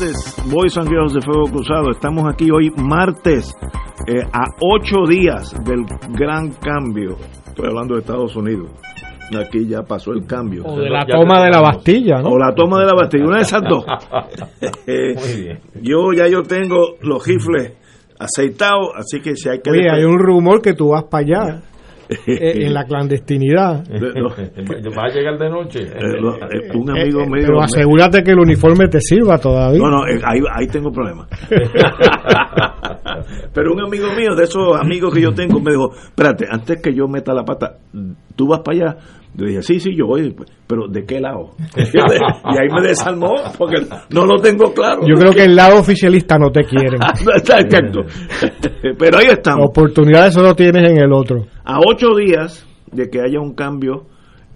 Tardes, Boys and Girls de Fuego Cruzado. Estamos aquí hoy martes eh, a ocho días del gran cambio. Estoy hablando de Estados Unidos. Aquí ya pasó el cambio. O de la toma de la Bastilla, ¿no? O la toma de la Bastilla, una de esas dos. Eh, Muy bien. Yo ya yo tengo los rifles aceitados, así que si hay que... Oye, hay un rumor que tú vas para allá, en la clandestinidad. Va a llegar de noche. Eh, lo- eh, un amigo Eh, mío... Pero me- asegúrate que el uniforme te sirva todavía. No, no, eh, ahí, ahí tengo problemas. Pero un amigo mío, de esos amigos que yo tengo, me dijo, espérate, antes que yo meta la pata, ¿tú vas para allá? Yo dije, sí, sí, yo voy, pero ¿de qué lado? y ahí me desarmó, porque no lo tengo claro. Yo creo que el lado oficialista no te quiere. Exacto. Pero ahí estamos. Oportunidades solo tienes en el otro. A ocho días de que haya un cambio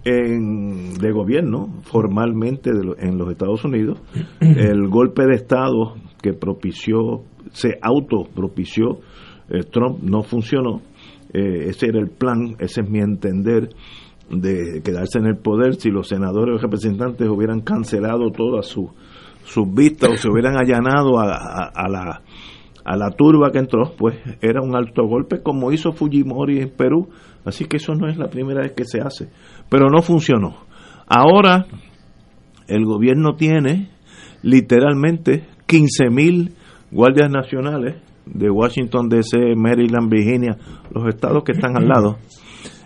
en, de gobierno formalmente de lo- en los Estados Unidos, el golpe de Estado que propició, se autopropició, eh, Trump no funcionó. Eh, ese era el plan, ese es mi entender de quedarse en el poder si los senadores o representantes hubieran cancelado todas sus sus vistas o se hubieran allanado a, a- la a la turba que entró, pues era un alto golpe como hizo Fujimori en Perú, así que eso no es la primera vez que se hace, pero no funcionó. Ahora el gobierno tiene literalmente 15 mil guardias nacionales de Washington DC, Maryland, Virginia, los estados que están al lado,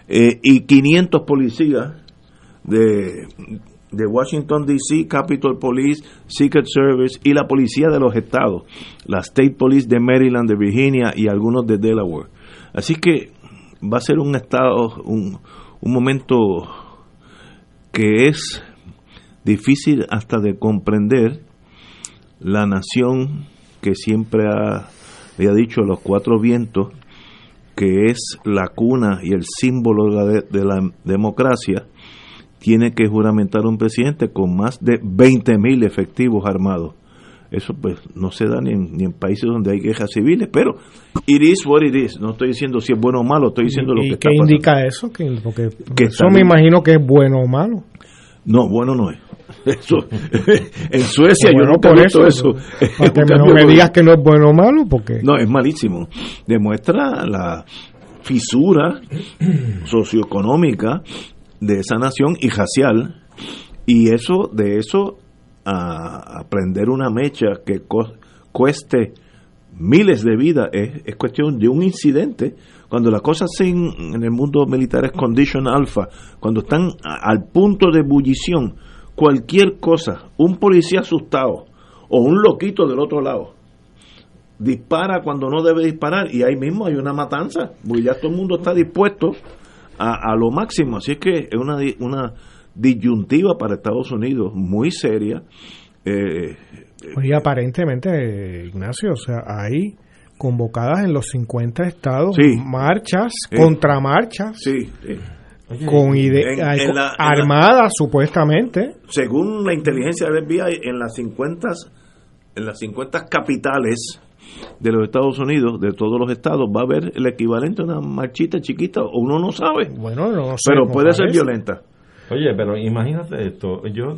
eh, y 500 policías de, de Washington DC, Capitol Police, Secret Service y la policía de los estados, la State Police de Maryland, de Virginia y algunos de Delaware. Así que va a ser un estado, un, un momento que es difícil hasta de comprender la nación que siempre ha, le dicho los cuatro vientos que es la cuna y el símbolo de la, de- de la democracia, tiene que juramentar un presidente con más de 20 mil efectivos armados. Eso pues no se da ni en, ni en países donde hay guerras civiles, pero it is what it is. No estoy diciendo si es bueno o malo, estoy diciendo lo que ¿Y está qué pasando. indica eso? Que, porque Que eso me imagino que es bueno o malo. No, bueno no es. Eso, en Suecia yo nunca he visto eso. Para que no me digas que no es bueno o malo, porque No, es malísimo. Demuestra la fisura socioeconómica de esa nación y racial. Y eso, de eso, a, a prender una mecha que co- cueste miles de vidas es, es cuestión de un incidente. Cuando las cosas en, en el mundo militar es condition alpha, cuando están a- al punto de ebullición, cualquier cosa, un policía asustado o un loquito del otro lado, dispara cuando no debe disparar y ahí mismo hay una matanza, porque ya todo el mundo está dispuesto a, a lo máximo. Así es que es una, una disyuntiva para Estados Unidos muy seria. Eh, Oye, aparentemente, Ignacio, o sea, hay convocadas en los 50 estados Sí. marchas, Sí. contramarchas, sí, con ide- En- en la- armadas supuestamente. según la inteligencia del FBI, en las 50, en las 50 capitales de los Estados Unidos, de todos los estados, va a haber el equivalente a una marchita chiquita, o uno no sabe, Bueno, no sé. pero puede ser violenta. Oye, pero imagínate esto. Yo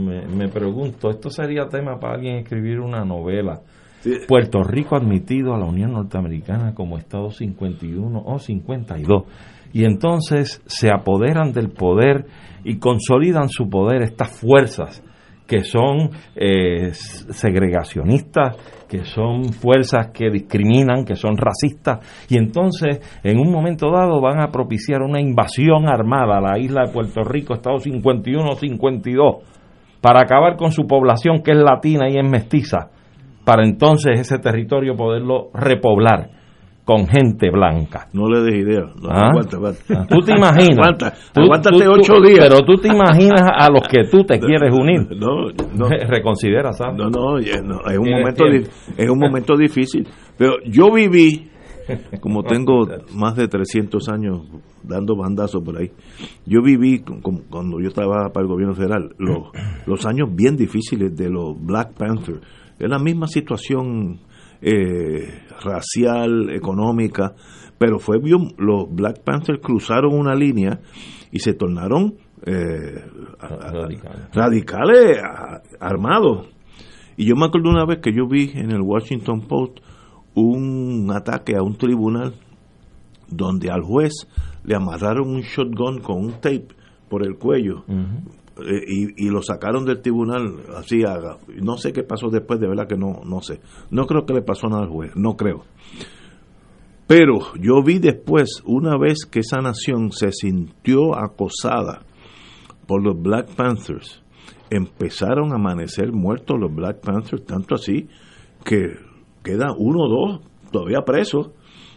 me, me pregunto, esto sería tema para alguien escribir una novela. Puerto Rico admitido a la Unión Norteamericana como Estado 51 o 52. Y entonces se apoderan del poder y consolidan su poder estas fuerzas que son eh, segregacionistas, que son fuerzas que discriminan, que son racistas, y entonces en un momento dado van a propiciar una invasión armada a la isla de Puerto Rico, Estado 51-52, para acabar con su población que es latina y es mestiza, para entonces ese territorio poderlo repoblar con gente blanca. No le des idea. ¿Ah? Aguanta, aguanta. Tú te imaginas. Aguanta, Tú- aguántate tú- tú- ocho días. Pero tú te imaginas a los que tú te quieres unir. No, no. Reconsidera, ¿sabes? No, no, ya no, es un momento es un momento difícil, pero yo viví como tengo más de 300 años dando bandazos por ahí. Yo viví con- con- cuando yo trabajaba para el gobierno federal los los años bien difíciles de los Black Panthers. Es la misma situación eh, racial, económica, pero fue bien, los Black Panthers cruzaron una línea y se tornaron eh, Radicales. radicales a- armados. Y yo me acuerdo una vez que yo vi en el Washington Post un ataque a un tribunal donde al juez le amarraron un shotgun con un tape por el cuello y, y lo sacaron del tribunal así haga. No sé qué pasó después, de verdad que no, no sé. No creo que le pasó nada al juez, no creo. Pero yo vi después, una vez que esa nación se sintió acosada por los Black Panthers, empezaron a amanecer muertos los Black Panthers, tanto así que queda uno o dos todavía presos,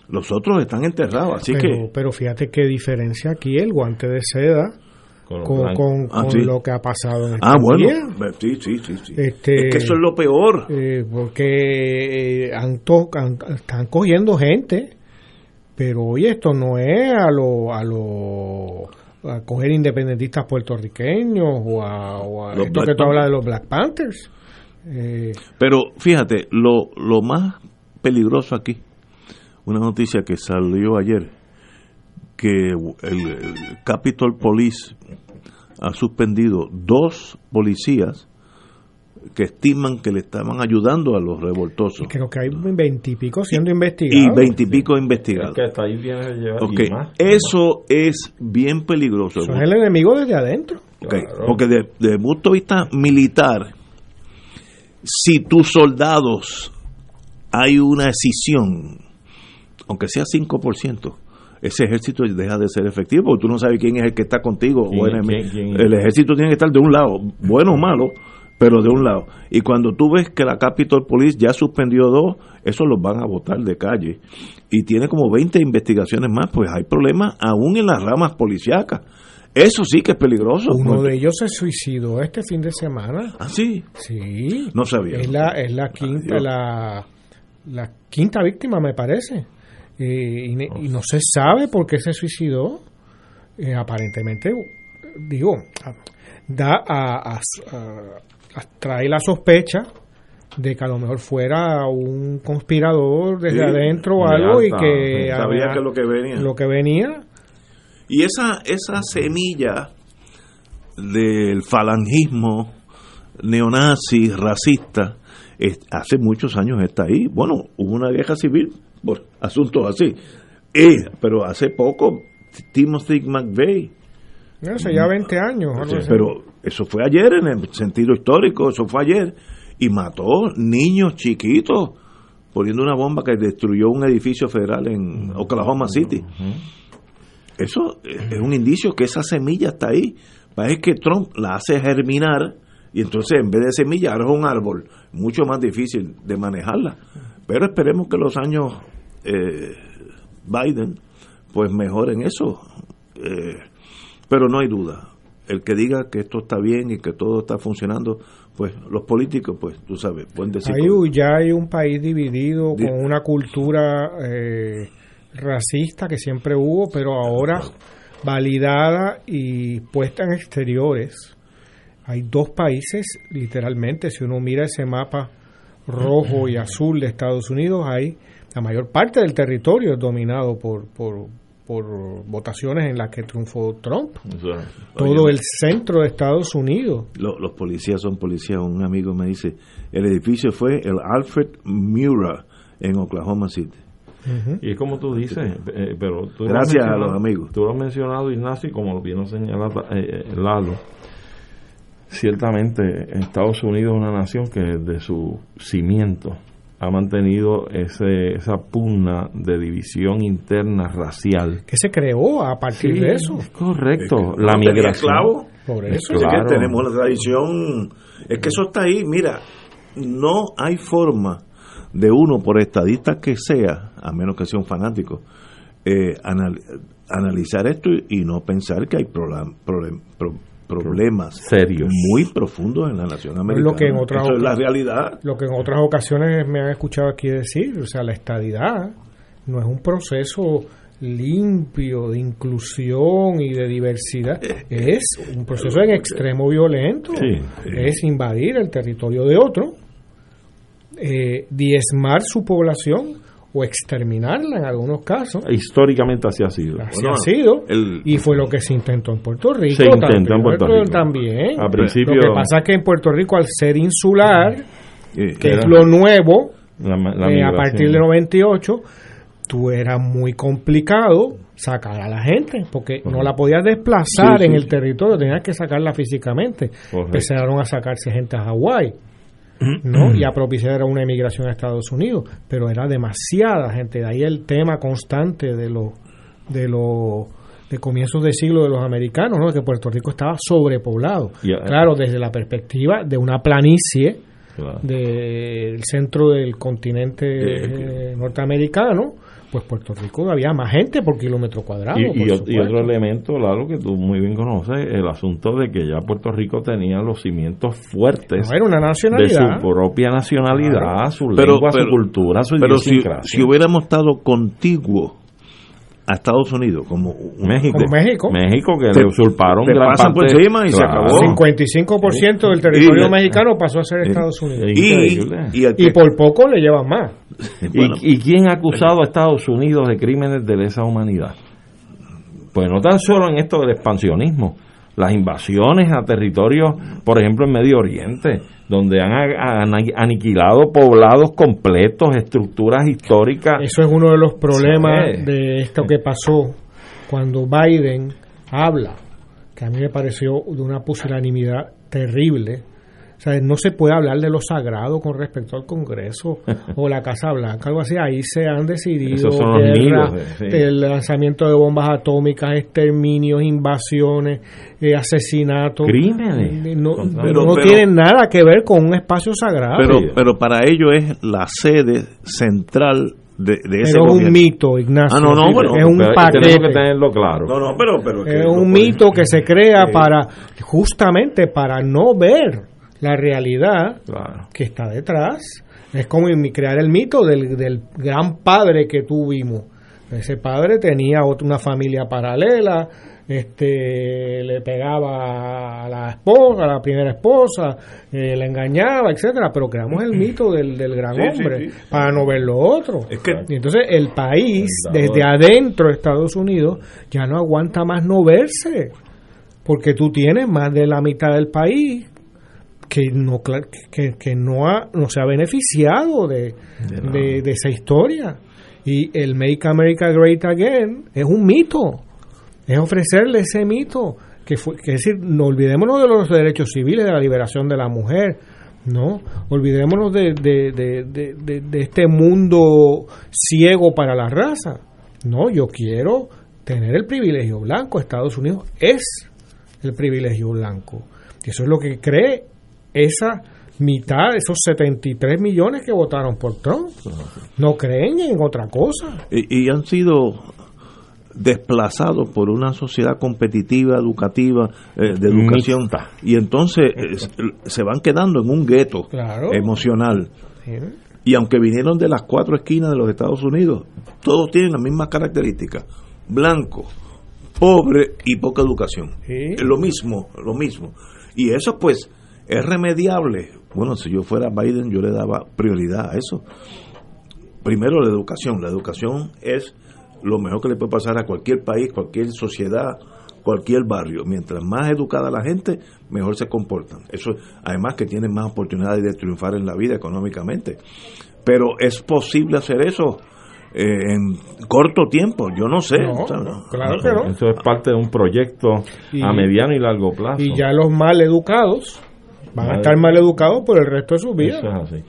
los otros están enterrados, así pero, que... pero fíjate qué diferencia aquí el guante de seda Con con, Ah, con sí. lo que ha pasado en Ah, bueno, días. sí, sí, sí, sí. Este- es que eso es lo peor. Eh, porque eh, han to- han- están cogiendo gente, pero oye, esto no es a lo a lo a coger independentistas puertorriqueños o a, o a Los esto Black que tú hablas Panthers. de los Black Panthers. Eh, Pero fíjate, lo, lo más peligroso aquí, una noticia que salió ayer, que el, el Capitol Police ha suspendido dos policías que estiman que le estaban ayudando a los revoltosos creo que hay veintipico siendo y investigados. veintipico Es investigados. que hasta ahí viene a llevar Ok, y más. Eso es bien peligroso. Son el enemigo desde adentro. Ok, Claro. Porque de, de punto de vista militar, si tus soldados hay una escisión, aunque sea 5%, ese ejército deja de ser efectivo, porque tú no sabes quién es el que está contigo. ¿Quién- o enemi- quién- quién- El ejército tiene que estar de un lado, bueno o malo, pero de un lado. Y cuando tú ves que la Capitol Police ya suspendió dos, esos los van a votar de calle. Y tiene como 20 investigaciones más, pues hay problemas aún en las ramas policíacas. Eso sí que es peligroso. Uno Porque- de ellos se suicidó este fin de semana. Ah, sí. Sí. No sabía. Es la, es la quinta, Adiós. la, la quinta víctima, me parece. Eh, y, ne- y no se sabe por qué se suicidó. Eh, aparentemente, digo, da a, a- a- a- trae la sospecha de que a lo mejor fuera un conspirador desde Sí, adentro o algo y que Sabía había- que lo que venía. lo que venía Y esa, esa semilla del falangismo neonazi, racista, es- hace muchos años está ahí. Bueno, hubo una guerra civil por asuntos así. Eh, pero hace poco, Timothy McVeigh, no sé, ya 20 años. pero eso fue ayer en el sentido histórico, eso fue ayer, y mató niños chiquitos poniendo una bomba que destruyó un edificio federal en Oklahoma City. Eso es un indicio que esa semilla está ahí. Parece que Trump la hace germinar y entonces en vez de semilla ahora es un árbol, mucho más difícil de manejarla. Pero esperemos que los años eh, Biden pues mejoren eso. Eh, pero no hay duda. El que diga que esto está bien y que todo está funcionando, pues los políticos, pues tú sabes, pueden decir... Ya hay un país dividido Di- con una cultura eh, racista que siempre hubo, pero ahora validada y puesta en exteriores. Hay dos países, literalmente, si uno mira ese mapa rojo y azul de Estados Unidos, hay la mayor parte del territorio es dominado por, por, por votaciones en las que triunfó Trump. Todo el centro de Estados Unidos. los policías son policías. Un amigo me dice, el edificio fue el Alfred Mura en Oklahoma City. Y es como tú dices, eh, pero tú gracias a los amigos. Tú lo has mencionado, Ignacio, y como lo vino señalado eh, eh, Lalo, ciertamente Estados Unidos es una nación que desde su cimiento ha mantenido ese, esa pugna de división interna racial. Que se creó a partir de eso. correcto, la migración. Por eso. Es que tenemos la tradición, es que eso está ahí, mira, no hay forma de uno, por estadista que sea, a menos que sea un fanático, eh, analizar esto y, no pensar que hay problemas serios muy profundos en la nación americana. Lo que en otras es la realidad. Lo que en otras ocasiones me han escuchado aquí decir, o sea, la estadidad no es un proceso limpio de inclusión y de diversidad es un proceso en extremo violento es invadir el territorio de otro eh, diezmar su población o exterminarla en algunos casos. Históricamente así ha sido. Así ha sido. y fue lo que se intentó en Puerto Rico. Se intentó en Puerto Rico. También. A principio, lo que pasa es que en Puerto Rico, al ser insular, que es lo nuevo, eh, a partir de 98, tú era muy complicado sacar a la gente, porque no la podías desplazar en el territorio, tenías que sacarla físicamente. Empezaron a sacarse gente a Hawái. ¿No? y a propiciar una emigración a Estados Unidos, pero era demasiada gente, de ahí el tema constante de los de los de comienzos de siglo de los americanos, ¿no? que Puerto Rico estaba sobrepoblado. claro, desde la perspectiva de una planicie del centro del continente norteamericano, pues Puerto Rico había más gente por kilómetro cuadrado. Y, otro elemento, Lalo, que tú muy bien conoces, el asunto de que ya Puerto Rico tenía los cimientos fuertes una nacionalidad. de su propia nacionalidad, su lengua, su cultura, su pero si, si hubiéramos estado contiguos a Estados Unidos, como México. México. México, que le usurparon gran parte, por encima y se acabó. 55% del territorio mexicano pasó a ser Estados Unidos. Y, y, por poco le llevan más. ¿Y, ¿Y quién ha acusado a Estados Unidos de crímenes de lesa humanidad? Pues no tan solo en esto del expansionismo, las invasiones a territorios, por ejemplo, en Medio Oriente, donde han aniquilado poblados completos, estructuras históricas. Eso es uno de los problemas de esto que pasó cuando Biden habla, que a mí me pareció de una pusilanimidad terrible, sea, no se puede hablar de lo sagrado con respecto al Congreso o la Casa Blanca, algo así. Ahí se han decidido el lanzamiento de bombas atómicas, exterminios, invasiones, eh, asesinatos. Crímenes. Eh, no, no tienen nada que ver con un espacio sagrado. Pero, pero para ello es la sede central de, de ese pero es un mito, Ignacio. Ah, no, no, es un paquete. que tenerlo claro. No, no, pero, pero es un mito que se crea para justamente para no ver la realidad que está detrás. Es como crear el mito del, del gran padre que tuvimos. Ese padre tenía una familia paralela, este le pegaba a la esposa, a la primera esposa, eh, le engañaba, etcétera, pero creamos el mito del, del gran hombre para no ver lo otro. y entonces el país, desde adentro de Estados Unidos, ya no aguanta más no verse, porque tú tienes más de la mitad del país que no que, que no, ha, no se ha beneficiado de, de, esa historia. Y el Make America Great Again es un mito, es ofrecerle ese mito, que, fue, que es decir, no olvidémonos de los derechos civiles, de la liberación de la mujer, no, olvidémonos de, de, de este mundo ciego para la raza. No, yo quiero tener el privilegio blanco. Estados Unidos es el privilegio blanco. Y eso es lo que cree esa mitad, esos 73 millones que votaron por Trump, no creen en otra cosa. Y, han sido desplazados por una sociedad competitiva, educativa, eh, de educación. Y entonces eh, se van quedando en un gueto emocional. Y aunque vinieron de las cuatro esquinas de los Estados Unidos, todos tienen las mismas características. Blanco, pobre y poca educación. Lo mismo, lo mismo. Y eso pues ¿Es remediable? Bueno, si yo fuera Biden, yo le daba prioridad a eso. Primero, la educación. La educación es lo mejor que le puede pasar a cualquier país, cualquier sociedad, cualquier barrio. Mientras más educada la gente, mejor se comportan. Eso, además que tienen más oportunidades de triunfar en la vida económicamente. Pero es posible hacer eso eh, en corto tiempo, yo no sé. claro que no. Eso es parte de un proyecto a mediano y largo plazo. Y ya los mal educados van a estar mal educados por el resto de su vida. Eso es así.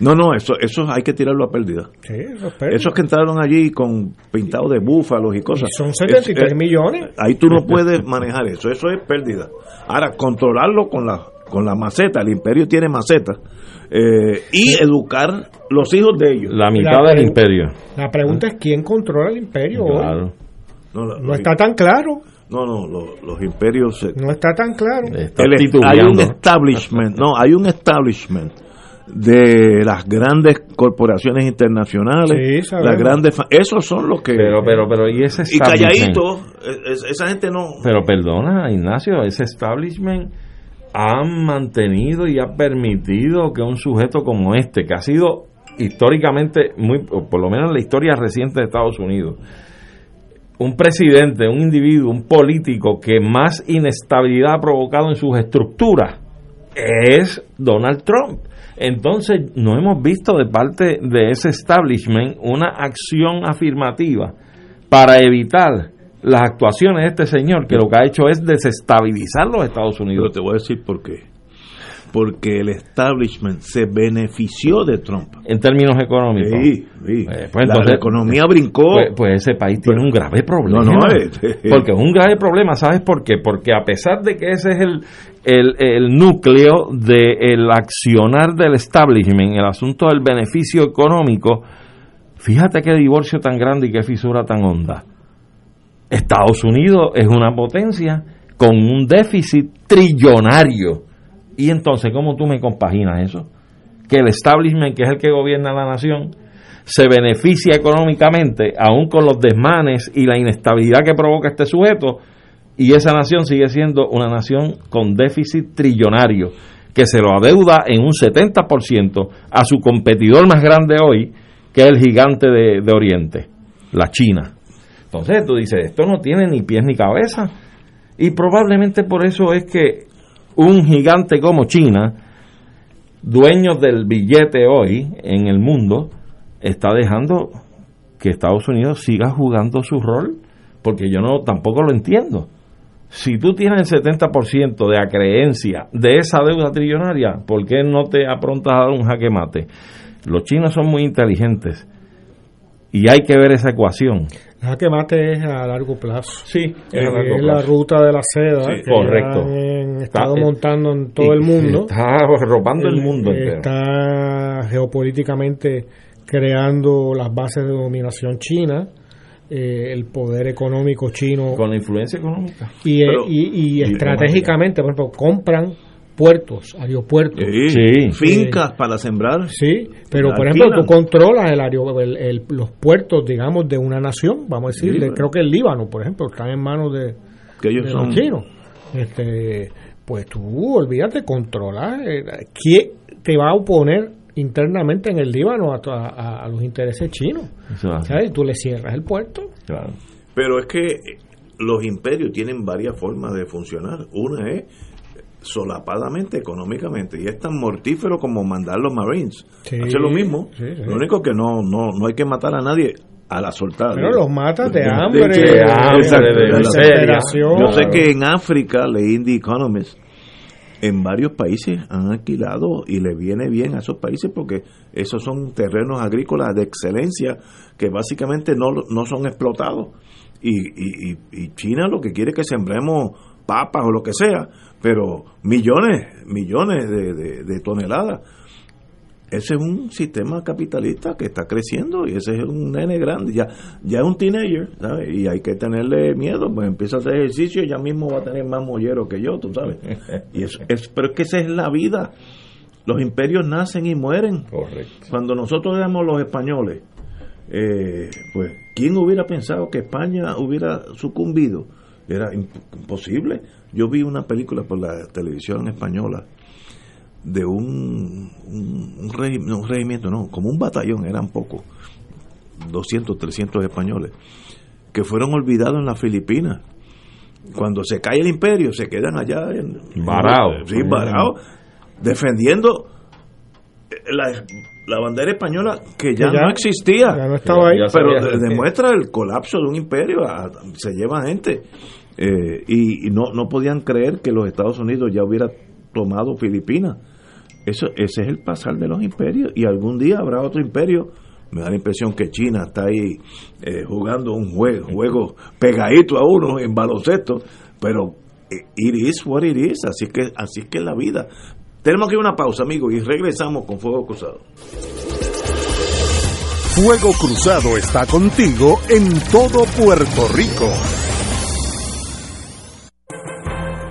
No, no, eso, eso hay que tirarlo a pérdida. Sí, eso Esos que entraron allí con pintados de búfalos y cosas. son 73 millones. Ahí tú no puedes manejar eso, eso es pérdida. Ahora, controlarlo con la, con la maceta, el imperio tiene maceta, eh, y educar los hijos de ellos. La mitad del imperio. La pregunta es quién controla el imperio. Claro. No, está tan claro. No, no, los, imperios. no está tan claro. hay un establishment, no, hay un establishment de las grandes corporaciones internacionales, sí, las grandes, esos son los que Pero pero pero y ese y calladito, esa gente no Pero perdona, Ignacio, ese establishment ha mantenido y ha permitido que un sujeto como este, que ha sido históricamente, muy, por lo menos en la historia reciente de Estados Unidos, un presidente, un individuo, un político que más inestabilidad ha provocado en sus estructuras es Donald Trump. Entonces, no hemos visto de parte de ese establishment una acción afirmativa para evitar las actuaciones de este señor, que lo que ha hecho es desestabilizar los Estados Unidos. Pero te voy a decir por qué. Porque el establishment se benefició de Trump. En términos económicos. Sí, sí. Eh, pues la, economía brincó. Pues, pues, ese país tiene un grave problema. No, no, porque es un grave problema, ¿sabes por qué? Porque a pesar de que ese es el, el, el núcleo del accionar del establishment, el asunto del beneficio económico, fíjate qué divorcio tan grande y qué fisura tan honda Estados Unidos es una potencia con un déficit trillonario. Y entonces, ¿cómo tú me compaginas eso? Que el establishment, que es el que gobierna la nación, se beneficia económicamente, aún con los desmanes y la inestabilidad que provoca este sujeto, y esa nación sigue siendo una nación con déficit trillonario, que se lo adeuda en un 70% a su competidor más grande hoy, que es el gigante de, de Oriente, la China. Entonces tú dices, esto no tiene ni pies ni cabeza. Y probablemente por eso es que un gigante como China, dueño del billete hoy en el mundo, está dejando que Estados Unidos siga jugando su rol, porque yo no tampoco lo entiendo. Si tú tienes el 70% de acreencia de esa deuda trillonaria, ¿por qué no te aprontas a dar un jaque mate? Los chinos son muy inteligentes y hay que ver esa ecuación. La que mate es a largo plazo. Sí, es, la ruta de la seda. correcto. Han estado eh, montando en todo el mundo. Está robando el, mundo entero. Está geopolíticamente creando las bases de dominación china. Eh, el poder económico chino. Con la influencia económica. Y, y estratégicamente, por ejemplo, compran puertos, aeropuertos. fincas para sembrar. Sí, pero por ejemplo tú controlas el, los puertos, digamos, de una nación, vamos a decir, creo que el Líbano, por ejemplo, están en manos de, los chinos. Este, pues tú olvídate, controlar eh, quién te va a oponer internamente en el Líbano a, los intereses chinos. ¿sabes? Tú le cierras el puerto. Pero es que los imperios tienen varias formas de funcionar. Una es solapadamente económicamente y es tan mortífero como mandar los Marines. Hace lo mismo. Lo único que no, no, no hay que matar a nadie a la soltada. Pero los matas de, hambre, de, Yo sé que en África, leí The Economist, en varios países han alquilado y le viene bien a esos países porque esos son terrenos agrícolas de excelencia que básicamente no, no son explotados. Y, y, y China lo que quiere es que sembremos papas o lo que sea, pero millones, millones de, toneladas. Ese es un sistema capitalista que está creciendo y ese es un nene grande, ya, ya es un teenager, ¿sabes? Y hay que tenerle miedo, pues empieza a hacer ejercicio y ya mismo va a tener más mollero que yo, tú sabes. Y eso, es, pero es que esa es la vida. Los imperios nacen y mueren. Correcto. Cuando nosotros éramos los españoles, eh, pues, ¿quién hubiera pensado que España hubiera sucumbido? Era imposible. Yo vi una película por la televisión española de un, un, regimiento, no, como un batallón, eran pocos, 200, 300 españoles, que fueron olvidados en las Filipinas. Cuando se cae el imperio, se quedan allá en, Varao. sí, varao, defendiendo la, la bandera española que ya, Que ya- no existía. Ya no estaba ahí. Pero demuestra el colapso de un imperio, a- se lleva gente. Eh, y no, no podían creer que los Estados Unidos ya hubiera tomado Filipinas. Eso, ese es el pasar de los imperios y algún día habrá otro imperio. Me da la impresión que China está ahí eh, jugando un juego, juego pegadito a uno en baloncesto, pero eh, it is what it is, así que así que es la vida. Tenemos que una pausa, amigos, y regresamos con Fuego Cruzado. Fuego Cruzado está contigo en todo Puerto Rico.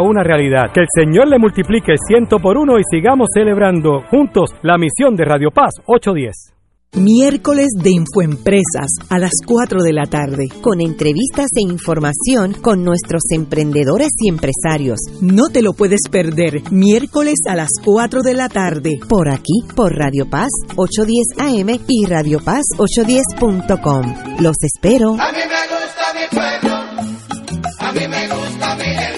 una realidad. Que el Señor le multiplique ciento por uno y sigamos celebrando juntos la misión de Radio Paz 810. Miércoles de Infoempresas a las 4 de la tarde. con entrevistas e información con nuestros emprendedores y empresarios. No te lo puedes perder. Miércoles a las 4 de la tarde. Por aquí, por Radio Paz 810 AM y Radio Paz 810.com. Los espero. A mí me gusta mi pueblo, a mí me gusta mi gente,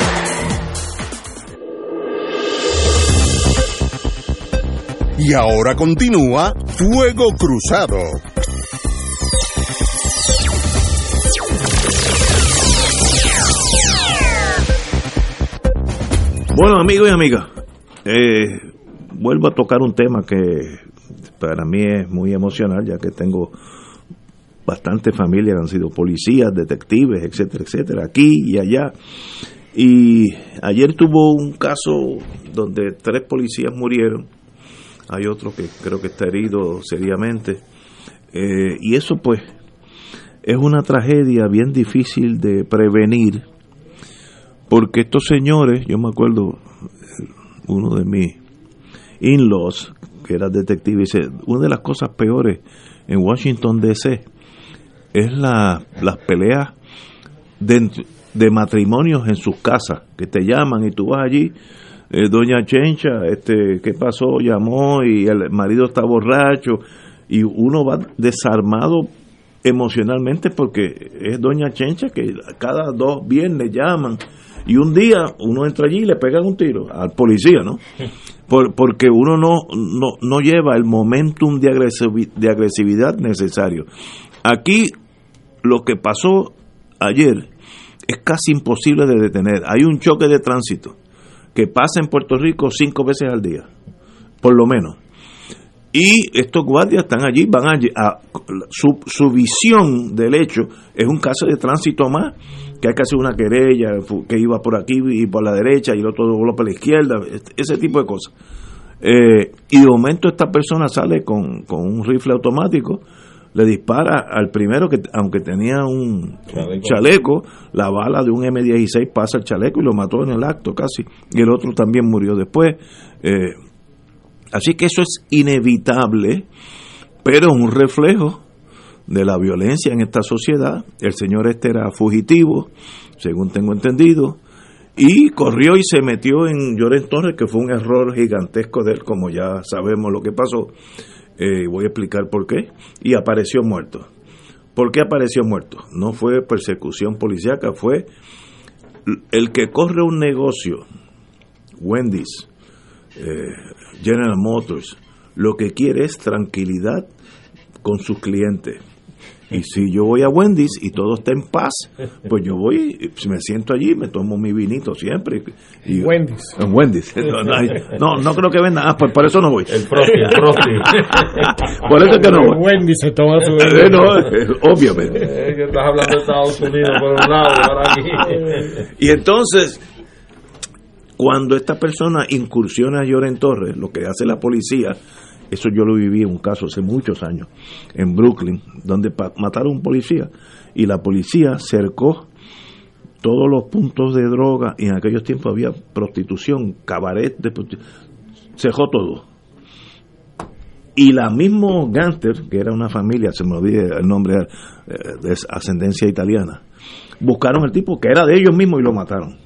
Y ahora continúa Fuego Cruzado. Bueno, amigos y amigas, eh, vuelvo a tocar un tema que para mí es muy emocional, ya que tengo bastante familia han sido policías, detectives, etcétera, etcétera, aquí y allá. Y ayer tuvo un caso donde tres policías murieron, hay otro que creo que está herido seriamente, Eh, y eso pues es una tragedia bien difícil de prevenir porque estos señores, yo me acuerdo, uno de mis in-laws, que era detective, dice, una de las cosas peores en Washington, D.C., es la, las peleas de, de matrimonios en sus casas, que te llaman y tú vas allí, eh, doña Chencha, este, ¿qué pasó? Llamó y el marido está borracho, y uno va desarmado emocionalmente porque es doña Chencha que cada dos viernes llaman y un día uno entra allí y le pegan un tiro al policía, ¿no? Por, porque uno no, no, no lleva el momentum de, agresivi- de agresividad necesario. Aquí lo que pasó ayer es casi imposible de detener. Hay un choque de tránsito que pasa en Puerto Rico cinco veces al día, por lo menos. Y estos guardias están allí, van a, a- su, su visión del hecho es un caso de tránsito más, que hay que hacer una querella, que iba por aquí y por la derecha y el otro dobló por la izquierda, este- ese tipo de cosas. Eh, y de momento esta persona sale con, con un rifle automático, le dispara al primero que aunque tenía un Chaleco. chaleco, la bala de un M16 pasa al chaleco y lo mató en el acto casi, y el otro también murió después. Eh, Así que eso es inevitable pero es un reflejo de la violencia en esta sociedad. El señor este era fugitivo, según tengo entendido, y corrió y se metió en Lloren Torres, que fue un error gigantesco de él, como ya sabemos lo que pasó. Eh, voy a explicar por qué. Y apareció muerto. ¿Por qué apareció muerto? No fue persecución policíaca, fue el que corre un negocio, Wendy's, eh, General Motors, lo que quiere es tranquilidad con sus clientes. Y si yo voy a Wendy's y todo está en paz, pues yo voy, me siento allí, me tomo mi vinito siempre. Y, Wendy's. En Wendy's. No, no, creo que venda. Ah, pues por eso no voy. El Frosty, el Frosty. Por eso es que no voy. Wendy se toma su Eh, no, eh, obviamente. Que estás hablando de Estados Unidos por un lado y ahora aquí. Y entonces, cuando esta persona incursiona a Lloren Torres, lo que hace la policía, eso yo lo viví en un caso hace muchos años, en Brooklyn, donde mataron a un policía y la policía cercó todos los puntos de droga y en aquellos tiempos había prostitución, cabaret de prosti- cerró todo. Y la mismo Ganter, que era una familia, se me olvida el nombre, eh, de ascendencia italiana, buscaron el tipo que era de ellos mismos y lo mataron.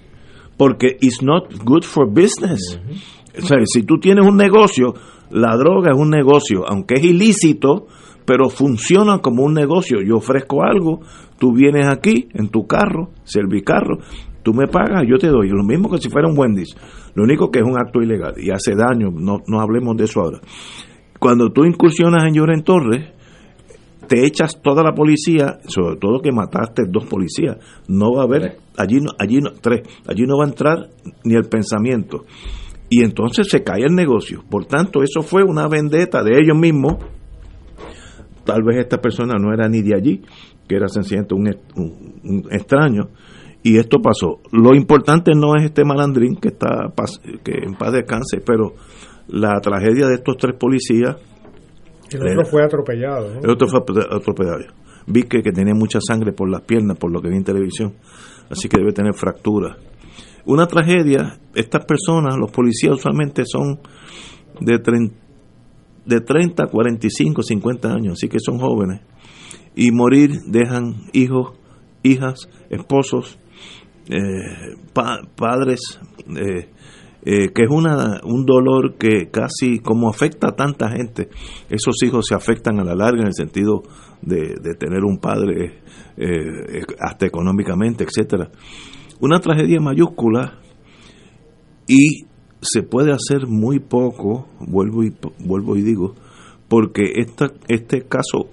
Porque it's not good for business. O sea, si tú tienes un negocio, la droga es un negocio, aunque es ilícito, pero funciona como un negocio. Yo ofrezco algo, tú vienes aquí en tu carro, servicarro, tú me pagas, yo te doy. Lo mismo que si fuera un Wendy's. Lo único que es un acto ilegal y hace daño, no, no hablemos de eso ahora. Cuando tú incursionas en Lloren Torres, te echas toda la policía, sobre todo que mataste dos policías, no va a haber, allí no, allí no, tres, allí no va a entrar ni el pensamiento. Y entonces se cae el negocio. Por tanto, eso fue una vendetta de ellos mismos. Tal vez esta persona no era ni de allí, que era sencillamente un, un- un extraño. Y esto pasó. Lo importante no es este malandrín que está que en paz descanse, pero la tragedia de estos tres policías El otro fue atropellado. el otro fue atropellado. Vi que, que tenía mucha sangre por las piernas, por lo que vi en televisión. Así que debe tener fracturas. Una tragedia, estas personas, los policías usualmente son de, tren- de 30, 45, 50 años, así que son jóvenes. Y morir dejan hijos, hijas, esposos, eh, pa- padres, eh, eh, que es una, un dolor que casi como afecta a tanta gente, esos hijos se afectan a la larga en el sentido de, de tener un padre hasta económicamente, etcétera. Una tragedia mayúscula y se puede hacer muy poco, vuelvo y, vuelvo y digo, porque esta, este caso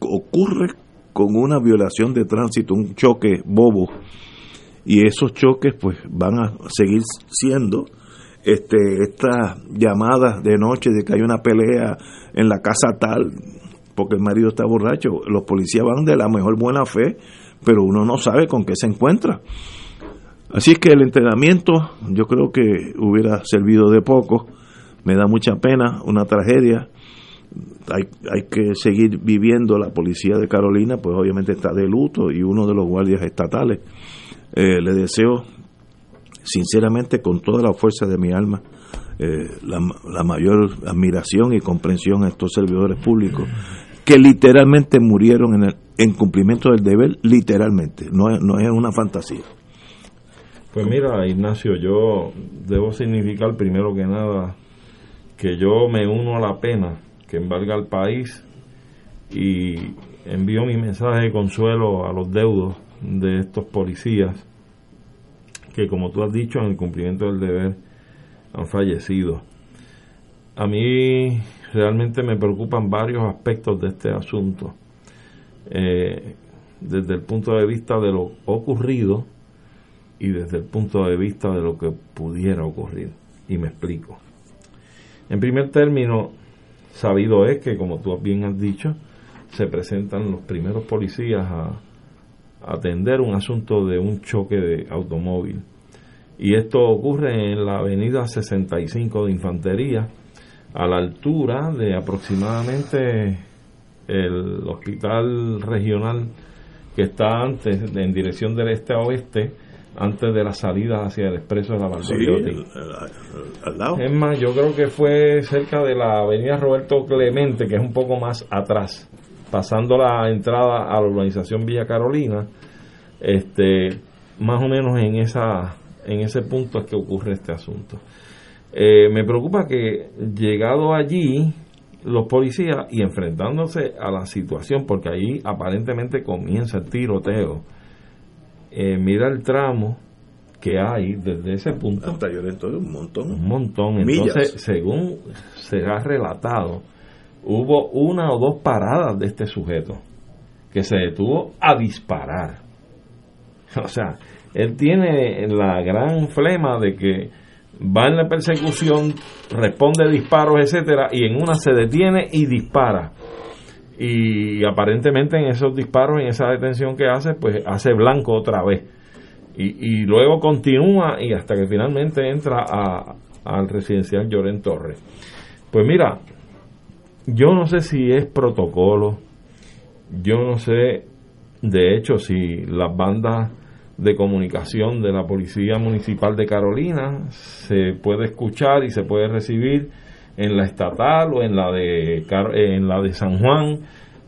ocurre con una violación de tránsito, un choque bobo, y esos choques pues van a seguir siendo este estas llamadas de noche de que hay una pelea en la casa tal porque el marido está borracho los policías van de la mejor buena fe pero uno no sabe con qué se encuentra. Así es que el entrenamiento yo creo que hubiera servido de poco. Me da mucha pena una tragedia. Hay, hay que seguir viviendo la policía de Carolina pues obviamente está de luto y uno de los guardias estatales. Eh, le deseo sinceramente con toda la fuerza de mi alma eh, la, la mayor admiración y comprensión a estos servidores públicos que literalmente murieron en, el, en cumplimiento del deber, literalmente, no, es- no es una fantasía. Pues mira, Ignacio, yo debo significar primero que nada que yo me uno a la pena que embarga al país y envío mi mensaje de consuelo a los deudos de estos policías que, como tú has dicho, en el cumplimiento del deber han fallecido. A mí realmente me preocupan varios aspectos de este asunto. Eh, desde el punto de vista de lo ocurrido, y desde el punto de vista de lo que pudiera ocurrir. Y me explico. En primer término, sabido es que, como tú bien has dicho, se presentan los primeros policías a atender un asunto de un choque de automóvil. Y esto ocurre en la avenida 65 de Infantería, a la altura de aproximadamente el hospital regional que está antes, en dirección del este a oeste, antes de la salida hacia el expreso de la Sí, Valdoriotti. el- el- al lado. Es más, yo creo que fue cerca de la avenida Roberto Clemente, que es un poco más atrás, pasando la entrada a la urbanización Villa Carolina, este, más o menos en esa, en ese punto es que ocurre este asunto. Eh, me preocupa que llegado allí los policías y enfrentándose a la situación, porque ahí aparentemente comienza el tiroteo, eh, mira el tramo que hay desde ese punto Hasta Llorento un montón. un montón. Millas. Entonces, según se ha relatado, hubo una o dos paradas de este sujeto que se detuvo a disparar. O sea, él tiene la gran flema de que va en la persecución, responde disparos, etcétera, y en una se detiene y dispara. Y aparentemente en esos disparos, en esa detención que hace, pues hace blanco otra vez y, luego continúa y hasta que finalmente entra a- al residencial Lloren Torres. Pues mira, yo no sé si es protocolo, yo no sé de hecho si las bandas de comunicación de la Policía Municipal de Carolina se puede escuchar y se puede recibir en la estatal o en la de en la de San Juan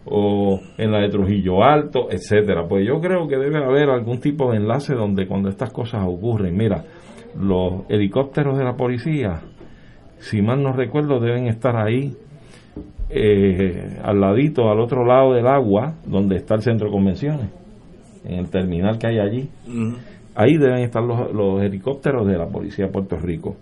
o en la de Trujillo Alto, etcétera. Pues yo creo que debe haber algún tipo de enlace donde cuando estas cosas ocurren, mira, los helicópteros de la policía, si mal no recuerdo, deben estar ahí eh, al ladito, al otro lado del agua, donde está el centro de convenciones, en el terminal que hay allí. Ahí deben estar los, los helicópteros de la Policía de Puerto Rico.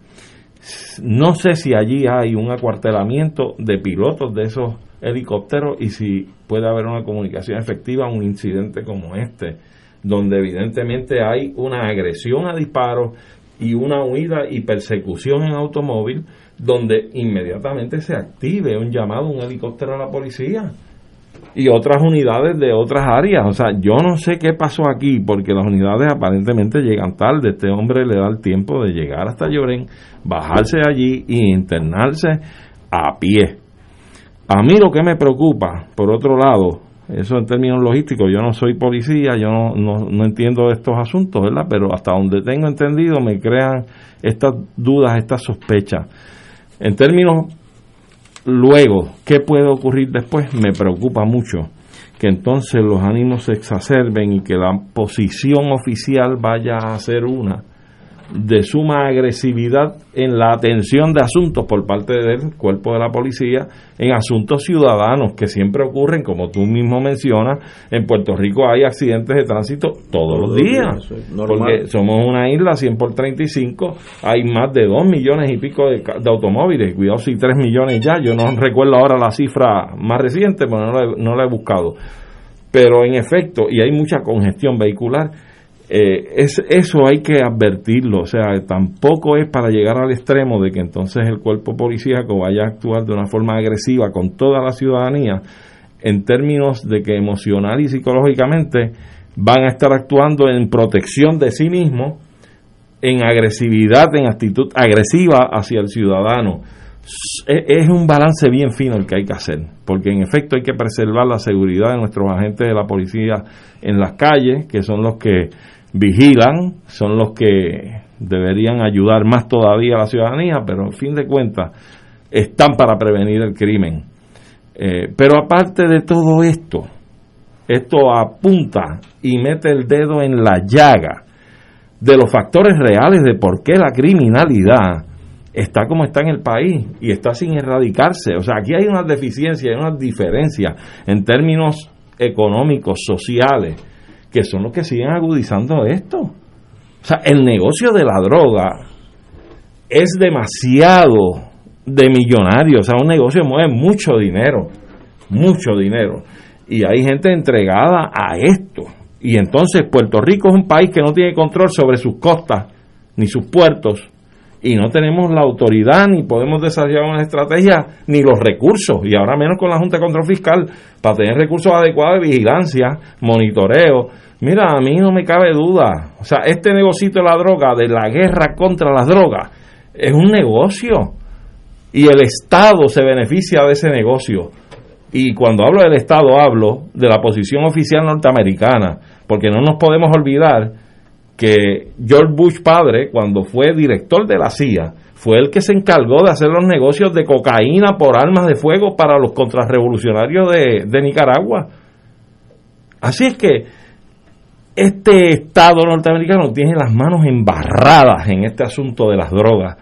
No sé si allí hay un acuartelamiento de pilotos de esos helicópteros y si puede haber una comunicación efectiva a un incidente como este, donde evidentemente hay una agresión a disparos y una huida y persecución en automóvil, donde inmediatamente se active un llamado a un helicóptero a la policía y otras unidades de otras áreas. O sea, yo no sé qué pasó aquí, porque las unidades aparentemente llegan tarde. Este hombre le da el tiempo de llegar hasta Lloren, bajarse allí y internarse a pie. A mí lo que me preocupa, por otro lado, eso en términos logísticos, yo no soy policía, yo no, no, no entiendo estos asuntos, ¿verdad? Pero hasta donde tengo entendido me crean estas dudas, estas sospechas. En términos Luego, ¿qué puede ocurrir después? Me preocupa mucho que entonces los ánimos se exacerben y que la posición oficial vaya a ser una de suma agresividad en la atención de asuntos por parte del cuerpo de la policía en asuntos ciudadanos que siempre ocurren, como tú mismo mencionas, en Puerto Rico hay accidentes de tránsito todos los días, porque somos una isla 100 por 35, hay más de 2 millones y pico de, automóviles, cuidado si 3 millones ya, yo no recuerdo ahora la cifra más reciente, pero no la he- no la he buscado. Pero en efecto, y hay mucha congestión vehicular, eh, es, eso hay que advertirlo, o sea, tampoco es para llegar al extremo de que entonces el cuerpo policíaco vaya a actuar de una forma agresiva con toda la ciudadanía, en términos de que emocional y psicológicamente van a estar actuando en protección de sí mismos, en agresividad, en actitud agresiva hacia el ciudadano. Es es un balance bien fino el que hay que hacer, porque en efecto hay que preservar la seguridad de nuestros agentes de la policía en las calles, que son los que vigilan, son los que deberían ayudar más todavía a la ciudadanía, pero en fin de cuentas están para prevenir el crimen. Eh, pero aparte de todo esto, esto apunta y mete el dedo en la llaga de los factores reales de por qué la criminalidad está como está en el país y está sin erradicarse. O sea, aquí hay unas deficiencias, hay unas diferencias en términos económicos, sociales, que son los que siguen agudizando esto. O sea, el negocio de la droga es demasiado de millonario, o sea, un negocio mueve mucho dinero, mucho dinero. Y hay gente entregada a esto. Y entonces Puerto Rico es un país que no tiene control sobre sus costas ni sus puertos y no tenemos la autoridad ni podemos desarrollar una estrategia ni los recursos y ahora menos con la Junta de Control Fiscal para tener recursos adecuados de vigilancia, monitoreo. Mira, a mí no me cabe duda. O sea, este negocito de la droga, de la guerra contra las drogas, es un negocio y el Estado se beneficia de ese negocio. Y cuando hablo del Estado hablo de la posición oficial norteamericana, porque no nos podemos olvidar que George Bush padre, cuando fue director de la CIA, fue el que se encargó de hacer los negocios de cocaína por armas de fuego para los contrarrevolucionarios de, de Nicaragua. Así es que este Estado norteamericano tiene las manos embarradas en este asunto de las drogas.